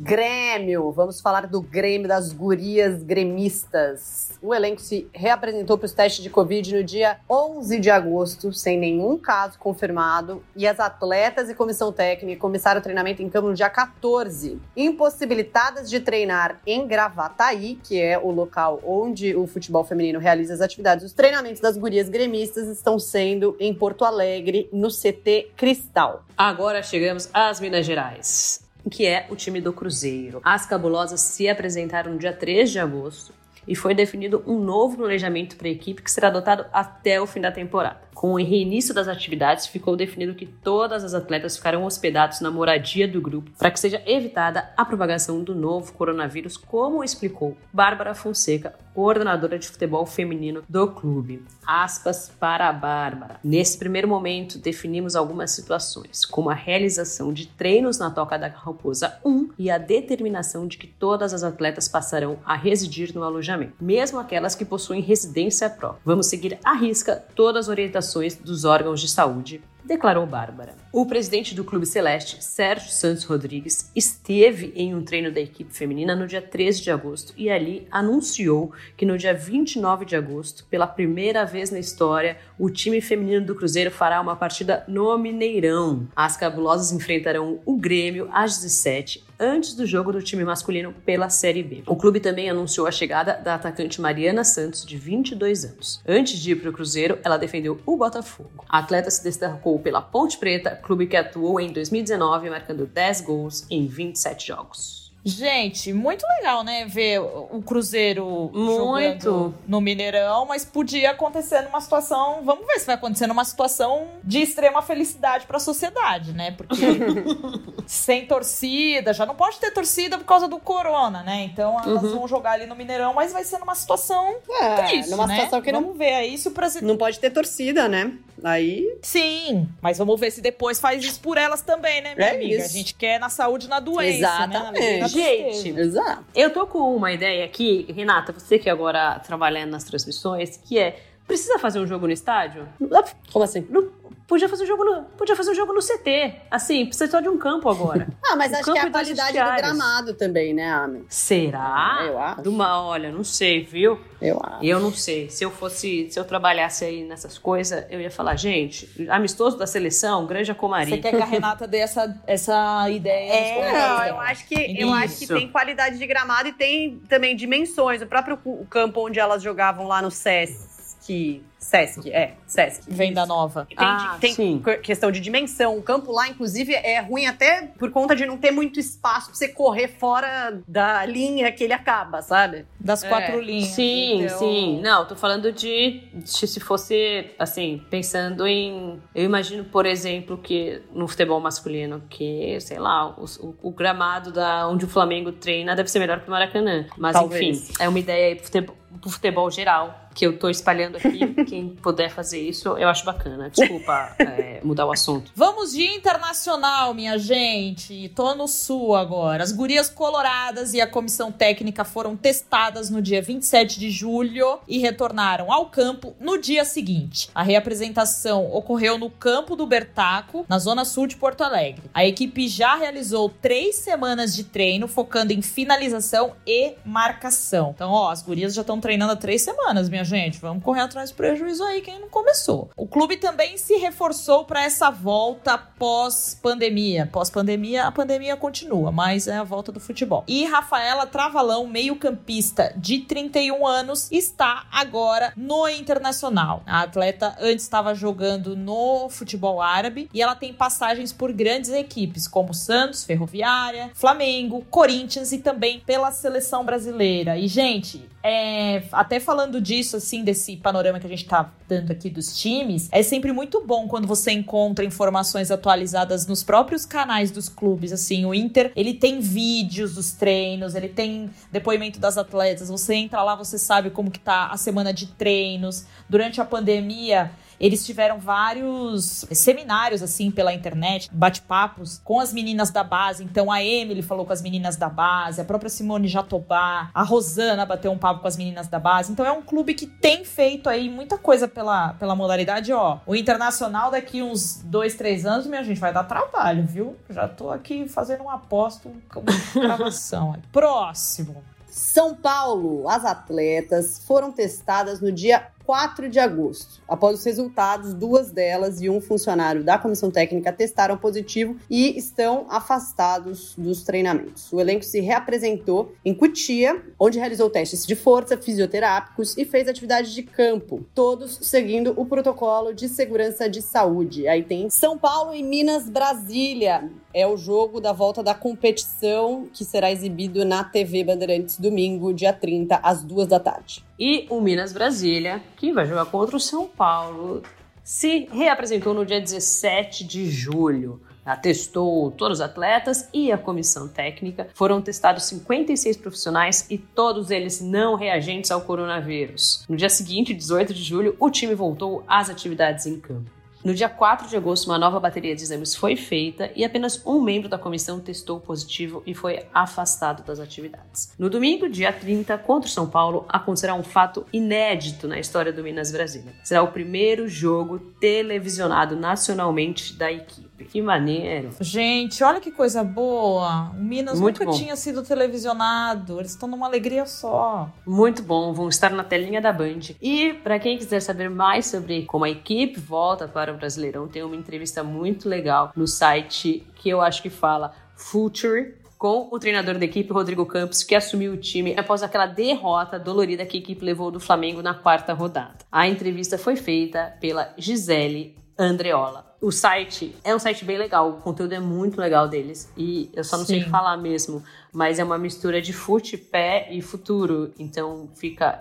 S3: Grêmio, vamos falar do Grêmio das gurias gremistas. O elenco se reapresentou para os testes de Covid no dia 11 de agosto, sem nenhum caso confirmado, e as atletas e comissão técnica começaram o treinamento em campo no dia 14. Impossibilitadas de treinar em Gravataí, que é o local onde o futebol feminino realiza as atividades, os treinamentos das gurias gremistas estão sendo em Porto Alegre, no CT Cristal.
S2: Agora chegamos às Minas Gerais que é o time do Cruzeiro. As cabulosas se apresentaram no dia 3 de agosto e foi definido um novo planejamento para a equipe que será adotado até o fim da temporada. Com o reinício das atividades, ficou definido que todas as atletas ficarão hospedados na moradia do grupo para que seja evitada a propagação do novo coronavírus, como explicou Bárbara Fonseca, coordenadora de futebol feminino do clube. Aspas para a Bárbara. Nesse primeiro momento, definimos algumas situações, como a realização de treinos na Toca da Raposa 1 e a determinação de que todas as atletas passarão a residir no alojamento, mesmo aquelas que possuem residência própria. Vamos seguir à risca todas as orientações dos órgãos de saúde, declarou Bárbara. O presidente do Clube Celeste, Sérgio Santos Rodrigues, esteve em um treino da equipe feminina no dia 13 de agosto e ali anunciou que no dia 29 de agosto, pela primeira vez na história, o time feminino do Cruzeiro fará uma partida no Mineirão. As cabulosas enfrentarão o Grêmio às 17 antes do jogo do time masculino pela Série B. O clube também anunciou a chegada da atacante Mariana Santos, de 22 anos. Antes de ir para o Cruzeiro, ela defendeu o Botafogo. A atleta se destacou pela Ponte Preta, clube que atuou em 2019, marcando 10 gols em 27 jogos.
S1: Gente, muito legal, né? Ver o Cruzeiro muito no Mineirão, mas podia acontecer numa situação. Vamos ver se vai acontecer numa situação de extrema felicidade para a sociedade, né? Porque sem torcida, já não pode ter torcida por causa do corona, né? Então elas uhum. vão jogar ali no Mineirão, mas vai ser numa situação é, triste, numa né? situação que vamos não ver aí se o
S3: presidente não pode ter torcida, né? Aí
S1: sim, mas vamos ver se depois faz isso por elas também, né, minha é amiga? Isso. A gente quer na saúde, na doença,
S3: né? Exatamente.
S1: né?
S2: Gente,
S3: Exato.
S2: eu tô com uma ideia aqui, Renata, você que agora trabalha nas transmissões, que é precisa fazer um jogo no estádio?
S3: Como assim?
S2: No, podia fazer um jogo no, podia fazer um jogo no CT. Assim, precisa só de um campo agora.
S3: ah, mas um acho que é a qualidade do gramado também, né, Ami?
S2: Será?
S3: Ah, eu acho.
S2: Uma, olha, não sei, viu?
S3: Eu acho.
S2: Eu não sei. Se eu fosse, se eu trabalhasse aí nessas coisas, eu ia falar, gente, amistoso da seleção, Granja Comari.
S1: Você quer que a Renata dê essa, essa ideia?
S3: É, não, eu acho que eu acho que tem qualidade de gramado e tem também dimensões. O próprio campo onde elas jogavam lá no SES que Sesc, é, Sesc.
S1: Venda nova.
S3: Tem,
S2: Ah,
S3: tem
S2: sim.
S3: questão de dimensão. O campo lá, inclusive, é ruim até por conta de não ter muito espaço pra você correr fora da linha que ele acaba, sabe?
S1: Das quatro linhas.
S2: Sim,
S3: Então-
S2: sim. Não, tô falando de, de se fosse, assim, pensando em. Eu imagino, por exemplo, que no futebol masculino, que, sei lá, o, o- o gramado da, onde o Flamengo treina deve ser melhor que o Maracanã. Mas,
S3: Talvez.
S2: enfim, é uma ideia aí pro futebol, pro futebol geral que eu tô espalhando aqui. Quem puder fazer isso, eu acho bacana. Desculpa é, mudar o assunto.
S1: Vamos de internacional, minha gente. Tô no sul agora. As gurias coloradas e a comissão técnica foram testadas no dia 27 de julho e retornaram ao campo no dia seguinte. A reapresentação ocorreu no campo do Bertaco, na zona sul de Porto Alegre. A equipe já realizou três semanas de treino, focando em finalização e marcação. Então, ó, as gurias já estão treinando há três semanas, minha gente. Vamos correr atrás do prejuízo aí, quem não começou. O clube também se reforçou para essa volta pós-pandemia. Pós-pandemia, a pandemia continua, mas é a volta do futebol. E Rafaela Travalão, meio-campista de 31 anos, está agora no Internacional. A atleta antes estava jogando no futebol árabe e ela tem passagens por grandes equipes como Santos, Ferroviária, Flamengo, Corinthians e também pela seleção brasileira. E, gente, é, até falando disso, assim, desse panorama que a gente tá dando aqui dos times, é sempre muito bom quando você encontra informações atualizadas nos próprios canais dos clubes. Assim, o Inter, ele tem vídeos dos treinos, ele tem depoimento das atletas. Você entra lá, você sabe como que tá a semana de treinos. Durante a pandemia, eles tiveram vários seminários, assim, pela internet, bate-papos com as meninas da base. Então, a Emily falou com as meninas da base, a própria Simone Jatobá, a Rosana bateu um papo com as meninas da base. Então, é um clube que tem feito aí muita coisa pela, pela modalidade, ó. O Internacional, daqui uns dois, três anos, minha gente, vai dar trabalho, viu? Já tô aqui fazendo um aposto, uma gravação. Próximo.
S3: São Paulo, as atletas foram testadas no dia 4 de agosto. Após os resultados, duas delas e um funcionário da comissão técnica testaram positivo e estão afastados dos treinamentos. O elenco se reapresentou em Cutia, onde realizou testes de força, fisioterápicos e fez atividade de campo, todos seguindo o protocolo de segurança de saúde. Aí tem São Paulo e Minas Brasília. É o jogo da volta da competição que será exibido na TV Bandeirantes domingo, dia 30, às duas da tarde.
S2: E o Minas Brasília, que vai jogar contra o São Paulo, se reapresentou no dia 17 de julho. Ela testou todos os atletas e a comissão técnica. Foram testados 56 profissionais e todos eles não reagentes ao coronavírus. No dia seguinte, 18 de julho, o time voltou às atividades em campo. No dia 4 de agosto, uma nova bateria de exames foi feita e apenas um membro da comissão testou positivo e foi afastado das atividades. No domingo, dia 30, contra o São Paulo, acontecerá um fato inédito na história do Minas Brasília. Será o primeiro jogo televisionado nacionalmente da equipe. Que maneiro!
S1: Gente, olha que coisa boa. O Minas
S2: Muito
S1: nunca
S2: bom.
S1: tinha sido televisionado. Eles estão numa alegria só.
S2: Muito bom, vão estar na telinha da Band. E para quem quiser saber mais sobre como a equipe volta para o Brasileirão, tem uma entrevista muito legal no site que eu acho que fala Future com o treinador da equipe, Rodrigo Campos, que assumiu o time após aquela derrota dolorida que a equipe levou do Flamengo na quarta rodada. A entrevista foi feita pela Gisele Andreola. O site é um site bem legal, o conteúdo é muito legal deles. E eu só não sei
S1: Sim.
S2: falar mesmo, mas é uma mistura de fute, pé e futuro. Então fica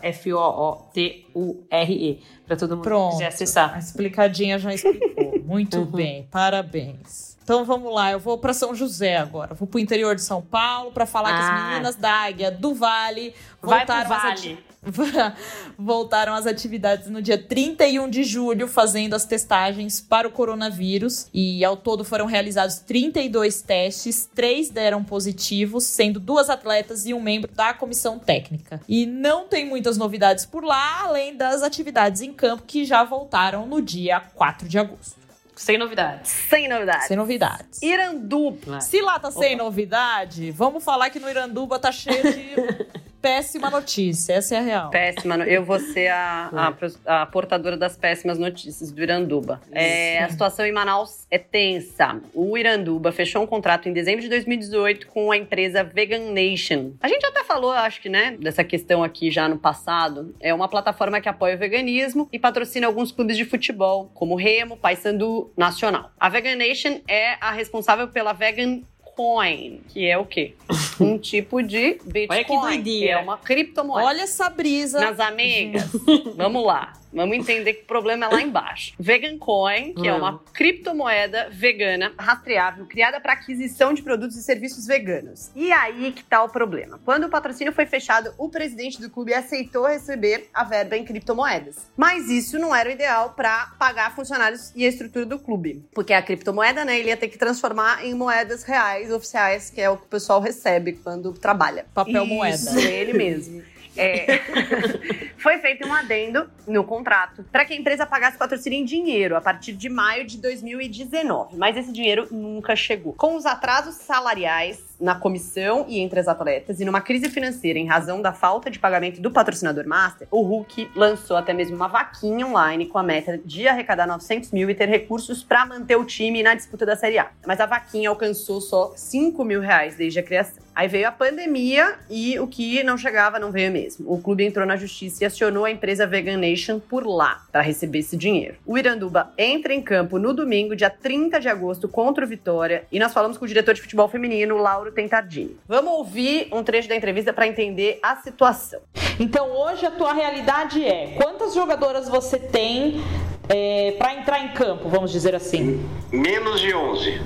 S2: F-O-O-T-U-R-E, para todo mundo que
S1: Pronto.
S2: quiser acessar.
S1: A explicadinha já explicou. Muito
S2: Uhum.
S1: bem, parabéns. Então vamos lá, eu vou para São José agora. Vou pro interior de São Paulo para falar que as
S2: Ah.
S1: meninas da Águia do Vale
S2: Vai
S1: voltaram às
S2: Vale.
S1: voltaram às atividades no dia 31 de julho, fazendo as testagens para o coronavírus. E ao todo foram realizados 32 testes, três deram positivos, sendo duas atletas e um membro da comissão técnica. E não tem muitas novidades por lá, além das atividades em campo que já voltaram no dia 4 de agosto.
S2: Sem novidades.
S3: Sem novidades.
S1: Sem novidades.
S3: Irandu.
S2: Vai.
S1: Se lá tá sem novidade, vamos falar que no Iranduba tá cheio de péssima notícia, essa é a real.
S3: Péssima, eu vou ser a, a, a portadora das péssimas notícias do Iranduba. É, a situação em Manaus é tensa. O Iranduba fechou um contrato em dezembro de 2018 com a empresa Vegan Nation. A gente até falou, acho que, né, dessa questão aqui já no passado. É uma plataforma que apoia o veganismo e patrocina alguns clubes de futebol, como Remo, Paysandu, Nacional. A Vegan Nation é a responsável pela Vegan Bitcoin, que é o quê? Um tipo de Bitcoin, que, que é uma criptomoeda.
S1: Olha essa brisa.
S3: Nas amigas, vamos lá. Vamos entender que o problema é lá embaixo. Vegan Coin, que é uma criptomoeda vegana rastreável criada para aquisição de produtos e serviços veganos. E aí que tá o problema. Quando o patrocínio foi fechado, o presidente do clube aceitou receber a verba em criptomoedas. Mas isso não era o ideal para pagar funcionários e a estrutura do clube, porque a criptomoeda, né, ele ia ter que transformar em moedas reais oficiais, que é o que o pessoal recebe quando trabalha.
S1: Papel
S3: isso,
S1: moeda.
S3: Ele mesmo. É, foi feito um adendo no contrato para que a empresa pagasse patrocínio em dinheiro a partir de maio de 2019, mas esse dinheiro nunca chegou. Com os atrasos salariais na comissão e entre as atletas, e numa crise financeira em razão da falta de pagamento do patrocinador master, o Hulk lançou até mesmo uma vaquinha online com a meta de arrecadar 900 mil e ter recursos para manter o time na disputa da Série A. Mas a vaquinha alcançou só 5 mil reais desde a criação. Aí veio a pandemia e o que não chegava não veio mesmo. O clube entrou na justiça e acionou a empresa Vegan Nation por lá para receber esse dinheiro. O Iranduba entra em campo no domingo, dia 30 de agosto, contra o Vitória, e nós falamos com o diretor de futebol feminino, Lauro Tentardini. Vamos ouvir um trecho da entrevista para entender a situação.
S1: Então, hoje a tua realidade é: quantas jogadoras você tem é, para entrar em campo, vamos dizer assim?
S6: Menos de 11.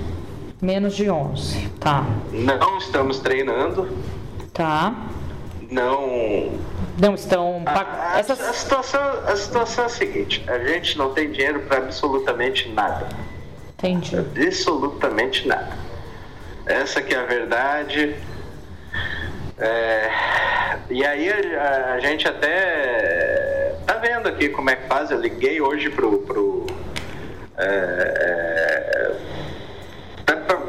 S1: Menos de 11, tá.
S6: Não estamos treinando.
S1: Tá.
S6: Não.
S1: Não estão.
S6: A, a, Essas... a, situação, a situação é a seguinte: a gente não tem dinheiro para absolutamente nada.
S1: Entendi.
S6: Absolutamente nada. Essa que é a verdade. É, e aí a, a, gente até tá vendo aqui como é que faz. Eu liguei hoje pro, pro é,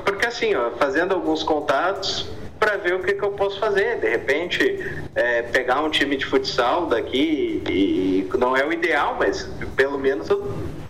S6: porque assim, ó, fazendo alguns contatos para ver o que, que eu posso fazer. De repente, é, pegar um time de futsal daqui e, e, não é o ideal, mas pelo menos eu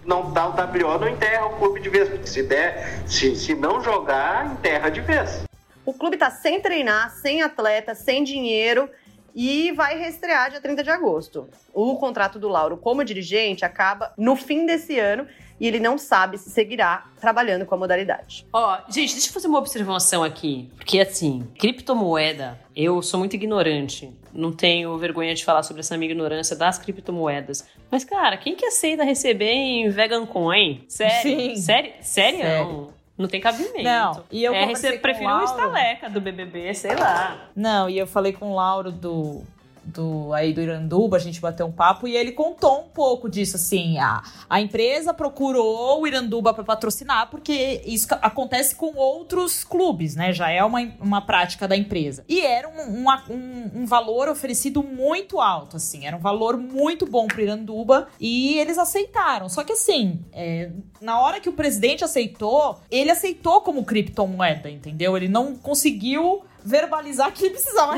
S6: não dá o WO, não enterra o clube de vez. Se der, se, se não jogar, enterra de vez.
S3: O clube está sem treinar, sem atleta, sem dinheiro e vai reestrear dia 30 de agosto. O contrato do Lauro como dirigente acaba no fim desse ano e ele não sabe se seguirá trabalhando com a modalidade.
S2: Ó, oh, gente, deixa eu fazer uma observação aqui, porque assim, criptomoeda, eu sou muito ignorante, não tenho vergonha de falar sobre essa minha ignorância das criptomoedas. Mas cara, quem que aceita receber em vegan coin? Sério? Sim. Sério? Sério? Sério. Não tem cabimento.
S1: Não,
S2: e eu é, você preferiu um estaleca do BBB, sei lá.
S1: Não, e eu falei com o Lauro do do aí do Iranduba, a gente bateu um papo e ele contou um pouco disso, assim, a, a empresa procurou o Iranduba para patrocinar, porque isso acontece com outros clubes, né, já é uma, uma prática da empresa. E era um, um, um valor oferecido muito alto, assim, era um valor muito bom pro Iranduba e eles aceitaram, só que assim, é, na hora que o presidente aceitou, ele aceitou como criptomoeda, entendeu? Ele não conseguiu verbalizar que precisava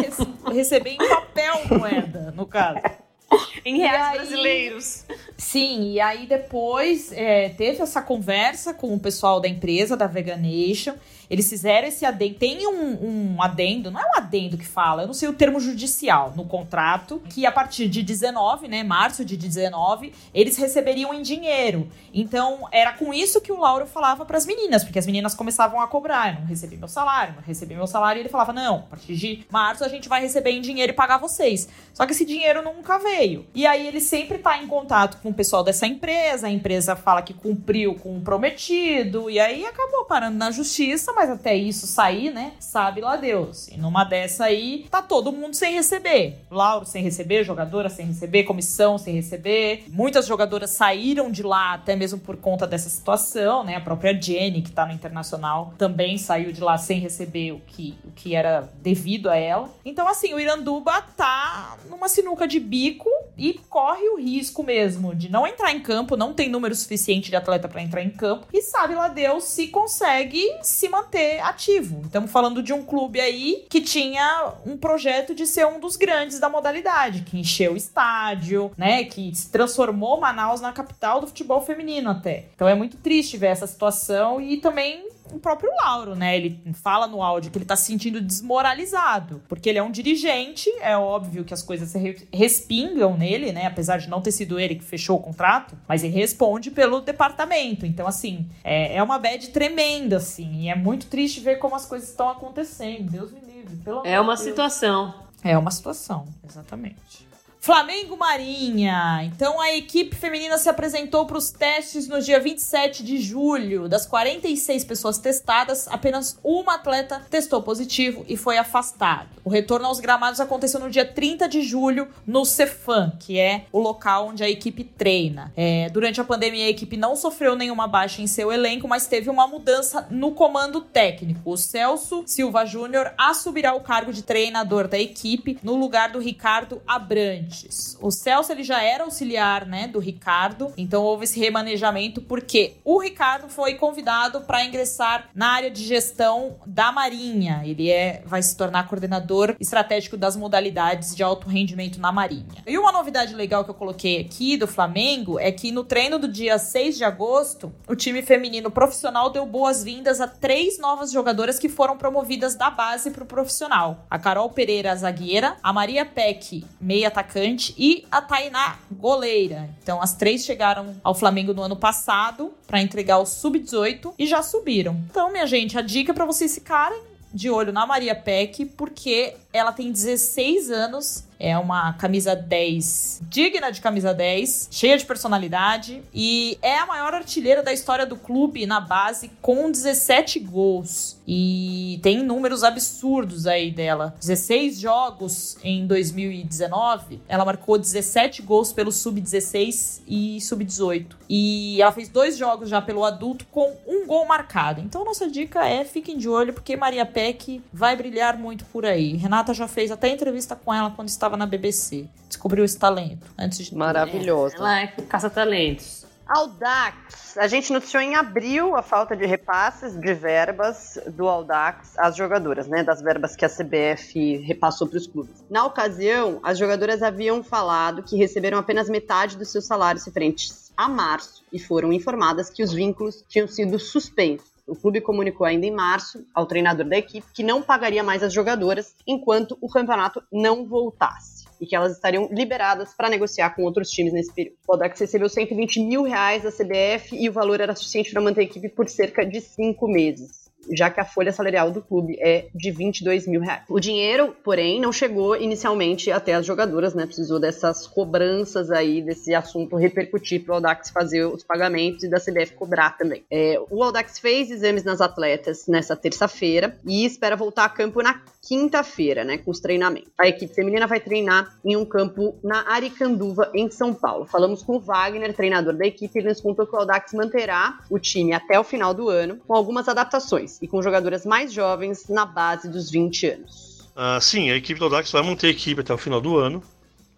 S1: receber em papel moeda, no caso.
S2: em reais aí, brasileiros.
S1: Sim, e aí depois é, teve essa conversa com o pessoal da empresa, da Veganation. Eles fizeram esse adendo. Tem um, um, adendo, não é um adendo que fala, eu não sei o termo judicial no contrato, que a partir de 19, né, março de 19, eles receberiam em dinheiro. Então, era com isso que o Lauro falava para as meninas, porque as meninas começavam a cobrar, não recebi meu salário, não recebi meu salário, e ele falava: "Não, a partir de março a gente vai receber em dinheiro e pagar vocês". Só que esse dinheiro nunca veio. E aí ele sempre tá em contato com o pessoal dessa empresa, a empresa fala que cumpriu com o prometido, e aí acabou parando na justiça, mas até isso sair, né? Sabe lá Deus. E numa dessa aí, tá todo mundo sem receber. Lauro sem receber, jogadora sem receber, comissão sem receber. Muitas jogadoras saíram de lá até mesmo por conta dessa situação, né? A própria Jenny, que tá no Internacional, também saiu de lá sem receber o que, o que era devido a ela. Então, assim, o Iranduba tá numa sinuca de bico e corre o risco mesmo de não entrar em campo, não tem número suficiente de atleta para entrar em campo e sabe lá Deus se consegue se manter ativo. Estamos falando de um clube aí que tinha um projeto de ser um dos grandes da modalidade, que encheu o estádio, né? Que se transformou Manaus na capital do futebol feminino até. Então é muito triste ver essa situação e também o próprio Lauro, né? Ele fala no áudio que ele tá se sentindo desmoralizado, porque ele é um dirigente, é óbvio que as coisas se respingam nele, né? Apesar de não ter sido ele que fechou o contrato, mas ele responde pelo departamento. Então, assim, é, é uma bad tremenda, assim, e é muito triste ver como as coisas estão acontecendo. Deus me livre, pelo
S2: É uma Deus. situação.
S1: É uma situação, exatamente. Flamengo Marinha. Então a equipe feminina se apresentou para os testes no dia 27 de julho. Das 46 pessoas testadas, apenas uma atleta testou positivo e foi afastado. O retorno aos gramados aconteceu no dia 30 de julho no Cefam, que é o local onde a equipe treina. É, durante a pandemia, a equipe não sofreu nenhuma baixa em seu elenco, mas teve uma mudança no comando técnico. O Celso Silva Júnior assumirá o cargo de treinador da equipe no lugar do Ricardo Abrantes O Celso ele já era auxiliar, né, do Ricardo, então houve esse remanejamento porque o Ricardo foi convidado para ingressar na área de gestão da Marinha. Ele é vai se tornar coordenador estratégico das modalidades de alto rendimento na Marinha. E uma novidade legal que eu coloquei aqui do Flamengo é que no treino do dia 6 de agosto, o time feminino profissional deu boas-vindas a três novas jogadoras que foram promovidas da base para o profissional. A Carol Pereira, zagueira, a Maria Peck, meia atacante atacante, e a Tainá, goleira. Então, as três chegaram ao Flamengo no ano passado para entregar o sub-18 e já subiram. Então, minha gente, a dica para vocês ficarem de olho na Maria Peck, porque ela tem 16 anos é uma camisa 10 digna de camisa 10, cheia de personalidade e é a maior artilheira da história do clube na base com 17 gols. E tem números absurdos aí dela. 16 jogos em 2019, ela marcou 17 gols pelo sub-16 e sub-18. E ela fez dois jogos já pelo adulto com um gol marcado. Então nossa dica é fiquem de olho porque Maria Peck vai brilhar muito por aí. Renata já fez até entrevista com ela quando estava na BBC. Descobriu esse talento antes de
S2: Maravilhosa. Ela é caça-talentos.
S3: Audax. A gente noticiou em abril a falta de repasses de verbas do Audax às jogadoras, né? Das verbas que a CBF repassou para os clubes. Na ocasião, as jogadoras haviam falado que receberam apenas metade dos seus salários referentes a março e foram informadas que os vínculos tinham sido suspensos. O clube comunicou ainda em março ao treinador da equipe que não pagaria mais as jogadoras enquanto o campeonato não voltasse e que elas estariam liberadas para negociar com outros times nesse período. O Audax recebeu 120 mil reais da CBF e o valor era suficiente para manter a equipe por cerca de cinco meses já que a folha salarial do clube é de 22 mil reais. O dinheiro, porém, não chegou inicialmente até as jogadoras, né? Precisou dessas cobranças aí, desse assunto repercutir para o Audax fazer os pagamentos e da CBF cobrar também. É, o Audax fez exames nas atletas nessa terça-feira e espera voltar a campo na quinta-feira, né, com os treinamentos. A equipe feminina vai treinar em um campo na Aricanduva, em São Paulo. Falamos com o Wagner, treinador da equipe, ele nos contou que o Audax manterá o time até o final do ano, com algumas adaptações e com jogadoras mais jovens na base dos 20 anos.
S7: Ah, sim, a equipe do Audax vai manter a equipe até o final do ano,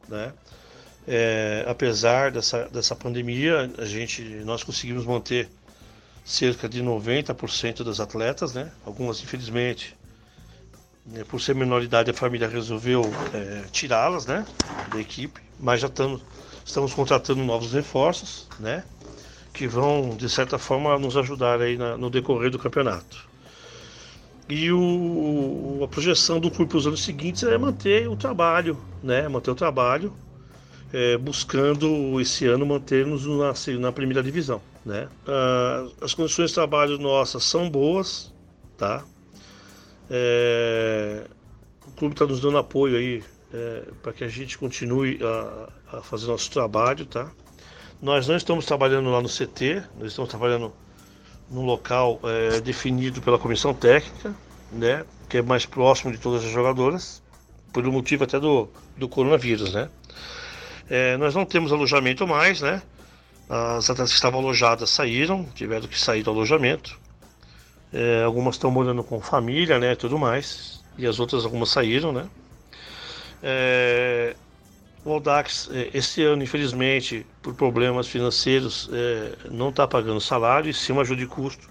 S7: né? É, apesar dessa, dessa pandemia, a gente, nós conseguimos manter cerca de 90% das atletas, né? Algumas, infelizmente, né, por ser minoridade, a família resolveu é, tirá-las, né, da equipe. Mas já estamos, estamos contratando novos reforços, né, que vão de certa forma nos ajudar aí na, no decorrer do campeonato. E o, a projeção do clube para os anos seguintes é manter o trabalho, né, manter o trabalho, é, buscando esse ano manter-nos na, na primeira divisão, né. Ah, as condições de trabalho nossas são boas, tá? É, o clube está nos dando apoio aí é, para que a gente continue a, a, fazer nosso trabalho, tá? Nós não estamos trabalhando lá no CT, nós estamos trabalhando num local é, definido pela comissão técnica, né? Que é mais próximo de todas as jogadoras, por um motivo até do, do coronavírus, né? É, nós não temos alojamento mais, né? As atletas que estavam alojadas saíram, tiveram que sair do alojamento. É, algumas estão morando com família, né, tudo mais. E as outras algumas saíram, né. É, o Audax, é, esse ano, infelizmente, por problemas financeiros, é, não está pagando salário e sim uma ajuda de custo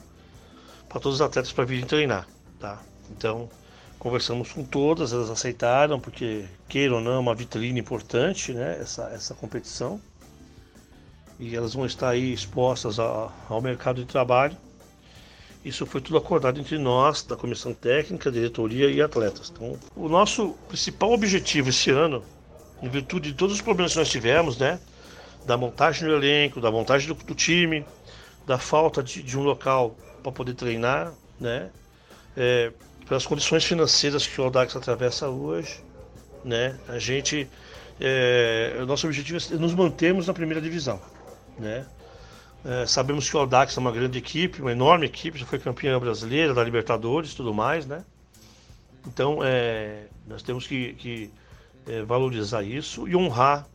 S7: para todos os atletas para virem treinar, tá? Então, conversamos com todas, elas aceitaram, porque, queiram ou não, é uma vitrine importante, né? Essa, essa competição. E elas vão estar aí expostas ao mercado de trabalho. Isso foi tudo acordado entre nós, da comissão técnica, diretoria e atletas. Então, o nosso principal objetivo esse ano, em virtude de todos os problemas que nós tivemos, né? Da montagem do elenco, da montagem do, do time, da falta de, de um local para poder treinar, né? É, pelas condições financeiras que o Audax atravessa hoje, né? A gente, é, o nosso objetivo é nos mantermos na primeira divisão, né? É, sabemos que o Audax é uma grande equipe, uma enorme equipe, já foi campeã brasileira, da Libertadores, tudo mais, né? Então, é, nós temos que, que é, valorizar isso e honrar.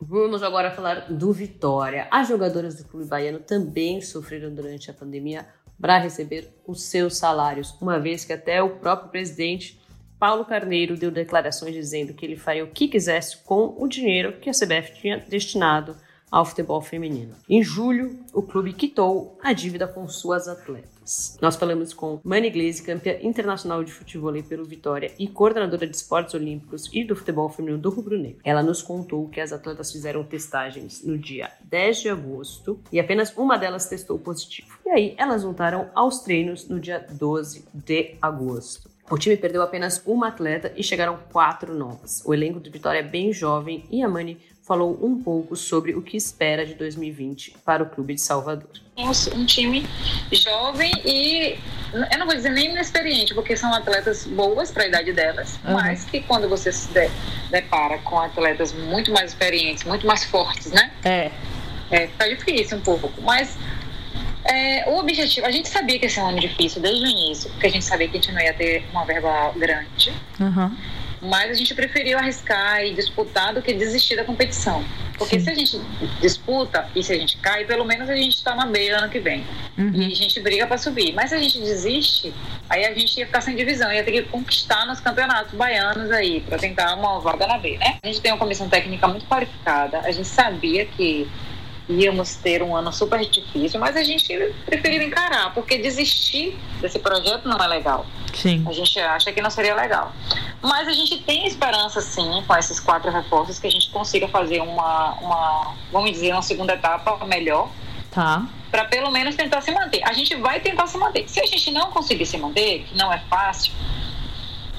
S2: Vamos agora falar do Vitória. As jogadoras do clube baiano também sofreram durante a pandemia para receber os seus salários, uma vez que até o próprio presidente Paulo Carneiro deu declarações dizendo que ele faria o que quisesse com o dinheiro que a CBF tinha destinado ao futebol feminino. Em julho, o clube quitou a dívida com suas atletas. Nós falamos com Mani Glaze, campeã internacional de futebol pelo Vitória e coordenadora de esportes olímpicos e do futebol feminino do Rubro Negro. Ela nos contou que as atletas fizeram testagens no dia 10 de agosto e apenas uma delas testou positivo. E aí, elas voltaram aos treinos no dia 12 de agosto. O time perdeu apenas uma atleta e chegaram quatro novas. O elenco do Vitória é bem jovem e a Mani falou um pouco sobre o que espera de 2020 para o clube de Salvador.
S8: Um time jovem e eu não vou dizer nem inexperiente, porque são atletas boas para a idade delas, uhum. mas que quando você se depara com atletas muito mais experientes, muito mais fortes, né?
S1: É.
S8: É, tá difícil um pouco, mas é, o objetivo, a gente sabia que ia ser um ano difícil desde o início, porque a gente sabia que a gente não ia ter uma verba grande.
S1: Uhum
S8: mas a gente preferiu arriscar e disputar do que desistir da competição. Porque Sim. se a gente disputa e se a gente cai, pelo menos a gente está na B ano que vem. Uhum. E a gente briga para subir. Mas se a gente desiste, aí a gente ia ficar sem divisão, ia ter que conquistar nos campeonatos baianos aí, para tentar uma vaga na B, né? A gente tem uma comissão técnica muito qualificada, a gente sabia que íamos ter um ano super difícil, mas a gente preferiu encarar, porque desistir desse projeto não é legal.
S1: Sim.
S8: A gente acha que não seria legal. Mas a gente tem esperança, sim, com esses quatro reforços, que a gente consiga fazer uma, uma vamos dizer, uma segunda etapa melhor.
S1: Tá.
S8: Para pelo menos tentar se manter. A gente vai tentar se manter. Se a gente não conseguir se manter, que não é fácil,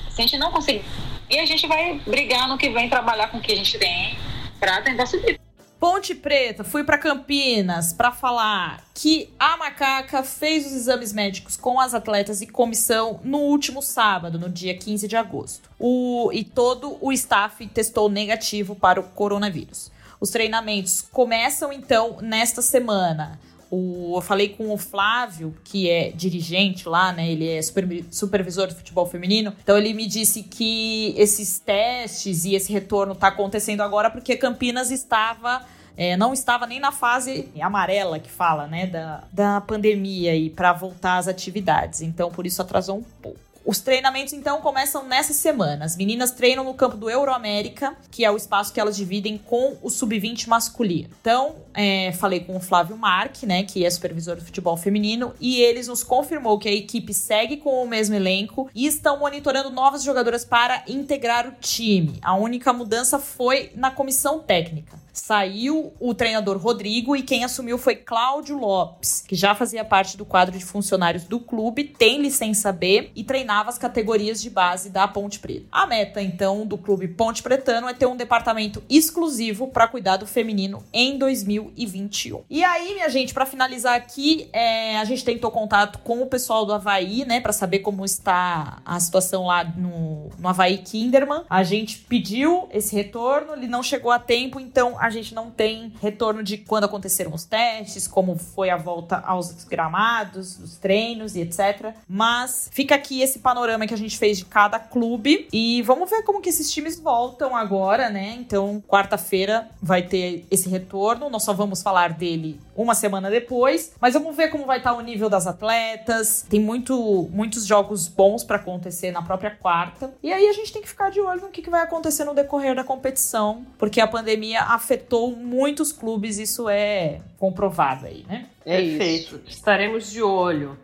S8: se a gente não conseguir, e a gente vai brigar no que vem, trabalhar com o que a gente tem para tentar subir.
S1: Ponte Preta, fui para Campinas para falar que a Macaca fez os exames médicos com as atletas e comissão no último sábado, no dia 15 de agosto. O, e todo o staff testou negativo para o coronavírus. Os treinamentos começam então nesta semana. O, eu falei com o Flávio, que é dirigente lá, né? Ele é super, supervisor de futebol feminino. Então ele me disse que esses testes e esse retorno está acontecendo agora porque Campinas estava é, não estava nem na fase amarela que fala, né, da, da pandemia e para voltar às atividades. Então, por isso atrasou um pouco. Os treinamentos, então, começam nessa semana. As meninas treinam no campo do Euroamérica, que é o espaço que elas dividem com o sub-20 masculino. Então, é, falei com o Flávio Marque, né, que é supervisor do futebol feminino, e eles nos confirmou que a equipe segue com o mesmo elenco e estão monitorando novas jogadoras para integrar o time. A única mudança foi na comissão técnica. Saiu o treinador Rodrigo e quem assumiu foi Cláudio Lopes, que já fazia parte do quadro de funcionários do clube, tem licença B e treinava as categorias de base da Ponte Preta. A meta, então, do clube Ponte Pretano é ter um departamento exclusivo para cuidar do feminino em 2021. E aí, minha gente, para finalizar aqui, é, a gente tentou contato com o pessoal do Havaí, né, para saber como está a situação lá no, no Havaí Kinderman. A gente pediu esse retorno, ele não chegou a tempo, então a gente não tem retorno de quando aconteceram os testes, como foi a volta aos gramados, os treinos e etc. Mas fica aqui esse panorama que a gente fez de cada clube e vamos ver como que esses times voltam agora, né? Então, quarta-feira vai ter esse retorno. Nós só vamos falar dele uma semana depois, mas vamos ver como vai estar o nível das atletas. Tem muito, muitos jogos bons para acontecer na própria quarta. E aí a gente tem que ficar de olho no que, que vai acontecer no decorrer da competição, porque a pandemia afetou afetou muitos clubes, isso é comprovado aí, né?
S2: É Perfeito. Isso. Estaremos de olho.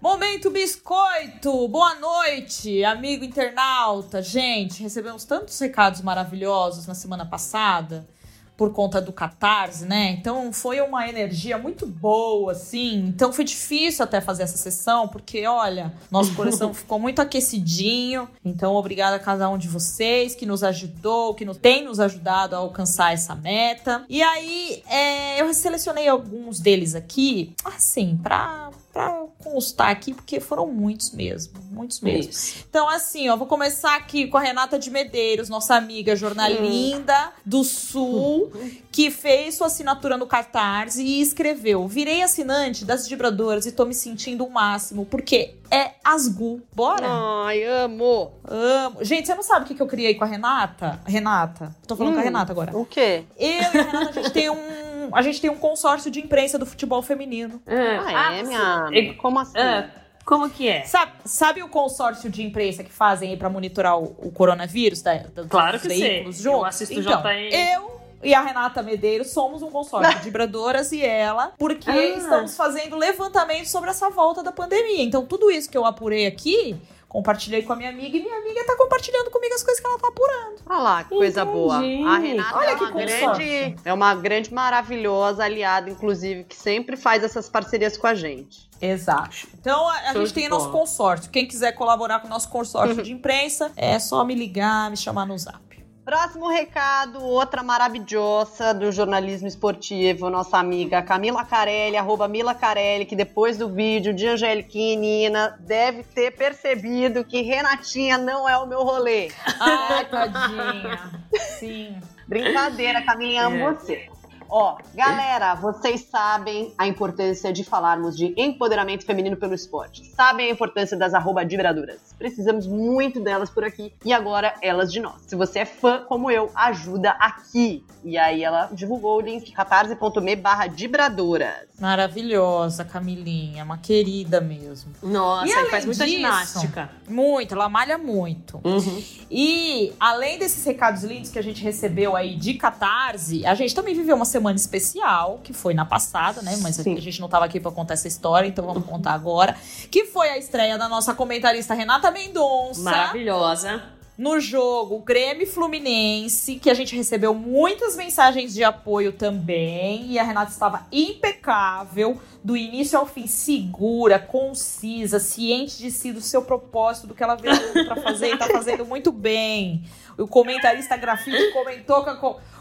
S1: Momento Biscoito! Boa noite, amigo internauta. Gente, recebemos tantos recados maravilhosos na semana passada por conta do Catarse, né? Então foi uma energia muito boa, assim. Então foi difícil até fazer essa sessão, porque olha, nosso coração ficou muito aquecidinho. Então, obrigada a cada um de vocês que nos ajudou, que nos, tem nos ajudado a alcançar essa meta. E aí, é, eu selecionei alguns deles aqui, assim, pra para constar aqui, porque foram muitos mesmo, muitos mesmo. Isso. Então, assim, ó, vou começar aqui com a Renata de Medeiros, nossa amiga jornalinda hum. do Sul, que fez sua assinatura no Catarse e escreveu: Virei assinante das vibradoras e tô me sentindo o máximo, porque é Asgu. Bora?
S9: Ai, amo!
S1: Amo. Gente, você não sabe o que, eu criei com a Renata? Renata. Tô falando hum, com a hum, Renata agora.
S9: O quê?
S1: Eu e a Renata, a gente tem um a gente tem um consórcio de imprensa do futebol feminino.
S9: É. Ah, é, minha? Como assim? É.
S2: Como que é?
S1: Sabe, sabe o consórcio de imprensa que fazem aí pra monitorar o, o coronavírus? Da, da,
S2: claro que sei. Juntos? Eu assisto
S1: então,
S2: JN.
S1: Eu e a Renata Medeiros somos um consórcio de vibradoras e ela, porque ah. estamos fazendo levantamento sobre essa volta da pandemia. Então, tudo isso que eu apurei aqui compartilhei com a minha amiga e minha amiga tá compartilhando comigo as coisas que ela tá apurando.
S9: Olha lá, que coisa Entendi. boa. A Renata Olha é uma grande, é uma grande maravilhosa aliada, inclusive, que sempre faz essas parcerias com a gente.
S1: Exato. Então a, a gente tem nosso consórcio. Quem quiser colaborar com o nosso consórcio de imprensa, é só me ligar, me chamar no zap.
S9: Próximo recado, outra maravilhosa do jornalismo esportivo, nossa amiga Camila Carelli, arroba Mila Carelli, que depois do vídeo de Angeliquinha e Nina deve ter percebido que Renatinha não é o meu rolê.
S1: Ai, tadinha. Sim.
S9: Brincadeira, Camilinha, amo é. você. Ó, galera, vocês sabem a importância de falarmos de empoderamento feminino pelo esporte. Sabem a importância das arroba vibradoras. Precisamos muito delas por aqui e agora elas de nós. Se você é fã como eu, ajuda aqui. E aí ela divulgou o link catarse.me barra vibradoras.
S1: Maravilhosa, Camilinha, uma querida mesmo.
S2: Nossa, e faz muita disso, ginástica.
S1: Muito, ela malha muito.
S2: Uhum.
S1: E além desses recados lindos que a gente recebeu aí de Catarse, a gente também viveu uma semana semana especial, que foi na passada, né? Mas Sim. a gente não estava aqui para contar essa história, então vamos contar agora. Que foi a estreia da nossa comentarista Renata Mendonça.
S2: Maravilhosa
S1: no jogo Grêmio Fluminense, que a gente recebeu muitas mensagens de apoio também. E a Renata estava impecável, do início ao fim, segura, concisa, ciente de si, do seu propósito, do que ela veio para fazer e tá fazendo muito bem. O comentarista grafite comentou com a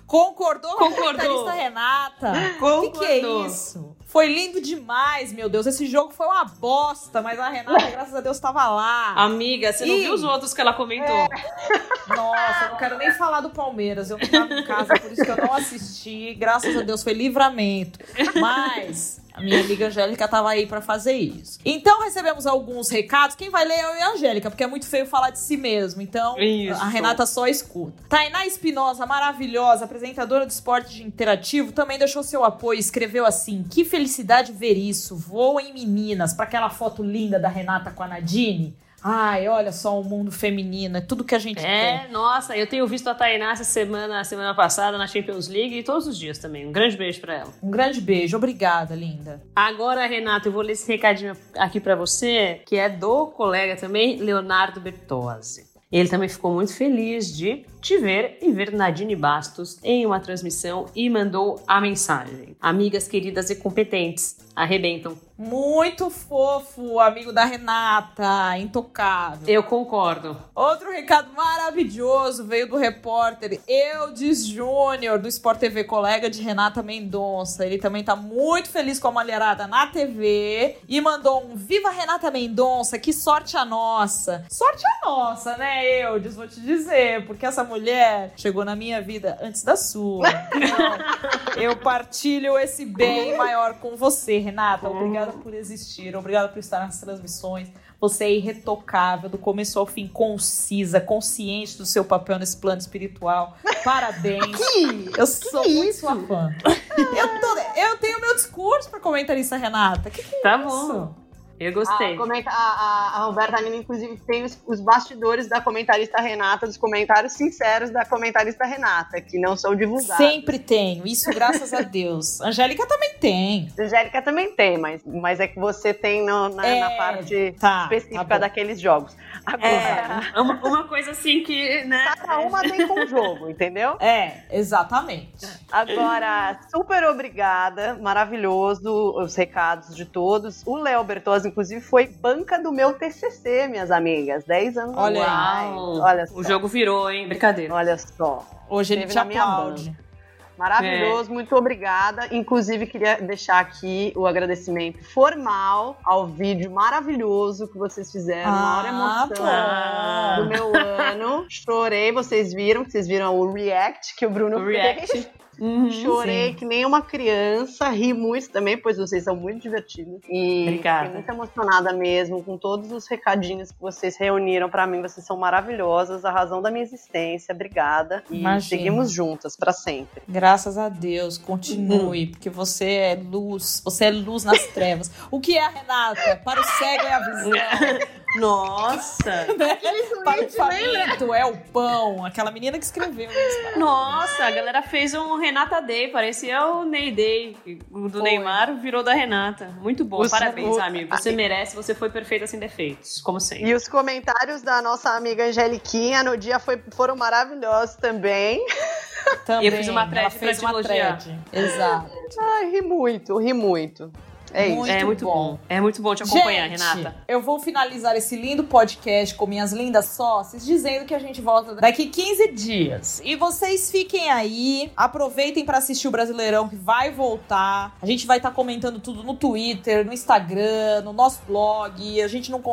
S1: Concordou, com a comentarista Renata? O que, que é isso? Foi lindo demais, meu Deus. Esse jogo foi uma bosta, mas a Renata, graças a Deus, estava lá.
S2: Amiga, você e... não viu os outros que ela comentou?
S1: É. Nossa, eu não quero nem falar do Palmeiras. Eu não estava em casa, por isso que eu não assisti. Graças a Deus, foi livramento. Mas a minha amiga Angélica estava aí para fazer isso. Então recebemos alguns recados. Quem vai ler é eu e a Angélica, porque é muito feio falar de si mesmo. Então isso. a Renata só escuta. Tainá Espinosa, maravilhosa, apresentadora do esporte interativo, também deixou seu apoio e escreveu assim: Que felicidade ver isso. Voem meninas para aquela foto linda da Renata com a Nadine. Ai, olha só o mundo feminino, é tudo que a gente
S2: é, É, nossa, eu tenho visto a Tainá essa semana, semana passada na Champions League e todos os dias também. Um grande beijo para ela.
S1: Um grande beijo, obrigada, linda.
S2: Agora, Renato, eu vou ler esse recadinho aqui para você, que é do colega também, Leonardo Bertozzi. Ele também ficou muito feliz de te ver e ver Nadine Bastos em uma transmissão e mandou a mensagem: Amigas queridas e competentes, arrebentam.
S1: Muito fofo, amigo da Renata, intocável.
S2: Eu concordo.
S1: Outro recado maravilhoso veio do repórter Eudes Júnior, do Sport TV, colega de Renata Mendonça. Ele também tá muito feliz com a mulherada na TV e mandou um Viva Renata Mendonça, que sorte a nossa. Sorte a nossa, né, Eudes? Vou te dizer, porque essa mulher chegou na minha vida antes da sua. Então, eu partilho esse bem maior com você, Renata. Obrigada por existir, obrigada por estar nas transmissões. Você é irretocável, do começo ao fim, concisa, consciente do seu papel nesse plano espiritual. Parabéns.
S9: Que?
S1: Eu sou que muito isso? sua fã. eu, tô, eu tenho meu discurso para comentarista, Renata. Que que é
S2: tá
S1: isso?
S2: bom. Eu gostei.
S3: A, comenta, a, a, Roberta Nina, inclusive, tem os, os, bastidores da comentarista Renata, dos comentários sinceros da comentarista Renata, que não são divulgados.
S1: Sempre tenho, isso graças a Deus. Angélica também tem.
S3: Angélica também tem, mas, mas é que você tem no, na, é, na, parte tá, específica tá daqueles jogos.
S2: Agora, é, uma, uma, coisa assim que, né?
S3: Cada uma tem com o jogo, entendeu?
S1: É, exatamente.
S3: Agora, super obrigada, maravilhoso os recados de todos. O Léo Bertozzi, inclusive, foi banca do meu TCC, minhas amigas. 10 anos
S2: Olha aí. Olha só. O jogo virou, hein? Brincadeira.
S3: Olha só.
S1: Hoje ele te aplaude.
S3: Maravilhoso, é. muito obrigada. Inclusive, queria deixar aqui o agradecimento formal ao vídeo maravilhoso que vocês fizeram. Ah, maior emoção do meu ano. Chorei, vocês viram, vocês viram o react que o Bruno
S2: o fez.
S3: Uhum, Chorei sim. que nem uma criança, ri muito também, pois vocês são muito divertidos. E Obrigada. fiquei muito emocionada mesmo com todos os recadinhos que vocês reuniram para mim. Vocês são maravilhosas, a razão da minha existência. Obrigada. E Imagina. seguimos juntas para sempre.
S1: Graças a Deus, continue, uhum. porque você é luz, você é luz nas trevas. O que é a Renata? Para o cego é a visão.
S2: Nossa!
S1: né? Para o faminto é o pão. Aquela menina que escreveu isso.
S2: Nossa, a galera fez um Renata Day, parecia o Ney Day. O do foi. Neymar virou da Renata. Muito bom. Você, Parabéns, o... amigo. Você merece, você foi perfeita sem defeitos, como sempre.
S3: E os comentários da nossa amiga Angeliquinha no dia foi, foram maravilhosos também.
S2: Também. E eu fiz uma thread pra te elogiar.
S1: Exato.
S3: Ai, ri muito, ri muito.
S2: É muito, é muito bom. bom. É muito bom te acompanhar,
S1: gente,
S2: Renata.
S1: Eu vou finalizar esse lindo podcast com minhas lindas sócias, dizendo que a gente volta daqui 15 dias. E vocês fiquem aí, aproveitem para assistir o Brasileirão que vai voltar. A gente vai estar tá comentando tudo no Twitter, no Instagram, no nosso blog. A gente não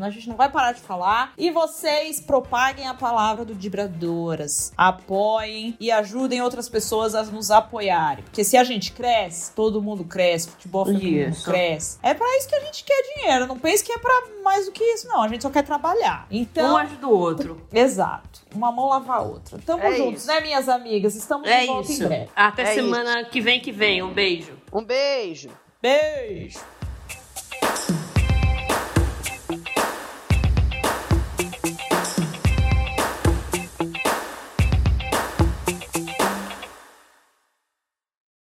S1: a gente não vai parar de falar. E vocês propaguem a palavra do Dibradoras. Apoiem e ajudem outras pessoas a nos apoiarem. Porque se a gente cresce, todo mundo cresce. Futebol feminino isso. cresce. É para isso que a gente quer dinheiro. Não pense que é para mais do que isso, não. A gente só quer trabalhar. Então,
S2: um ajuda o outro.
S1: Exato. Uma mão lava a outra. Tamo é juntos, isso. né, minhas amigas? Estamos é de volta isso. em breve.
S2: Até é semana isso. que vem que vem. Um beijo.
S3: Um beijo.
S1: Beijo.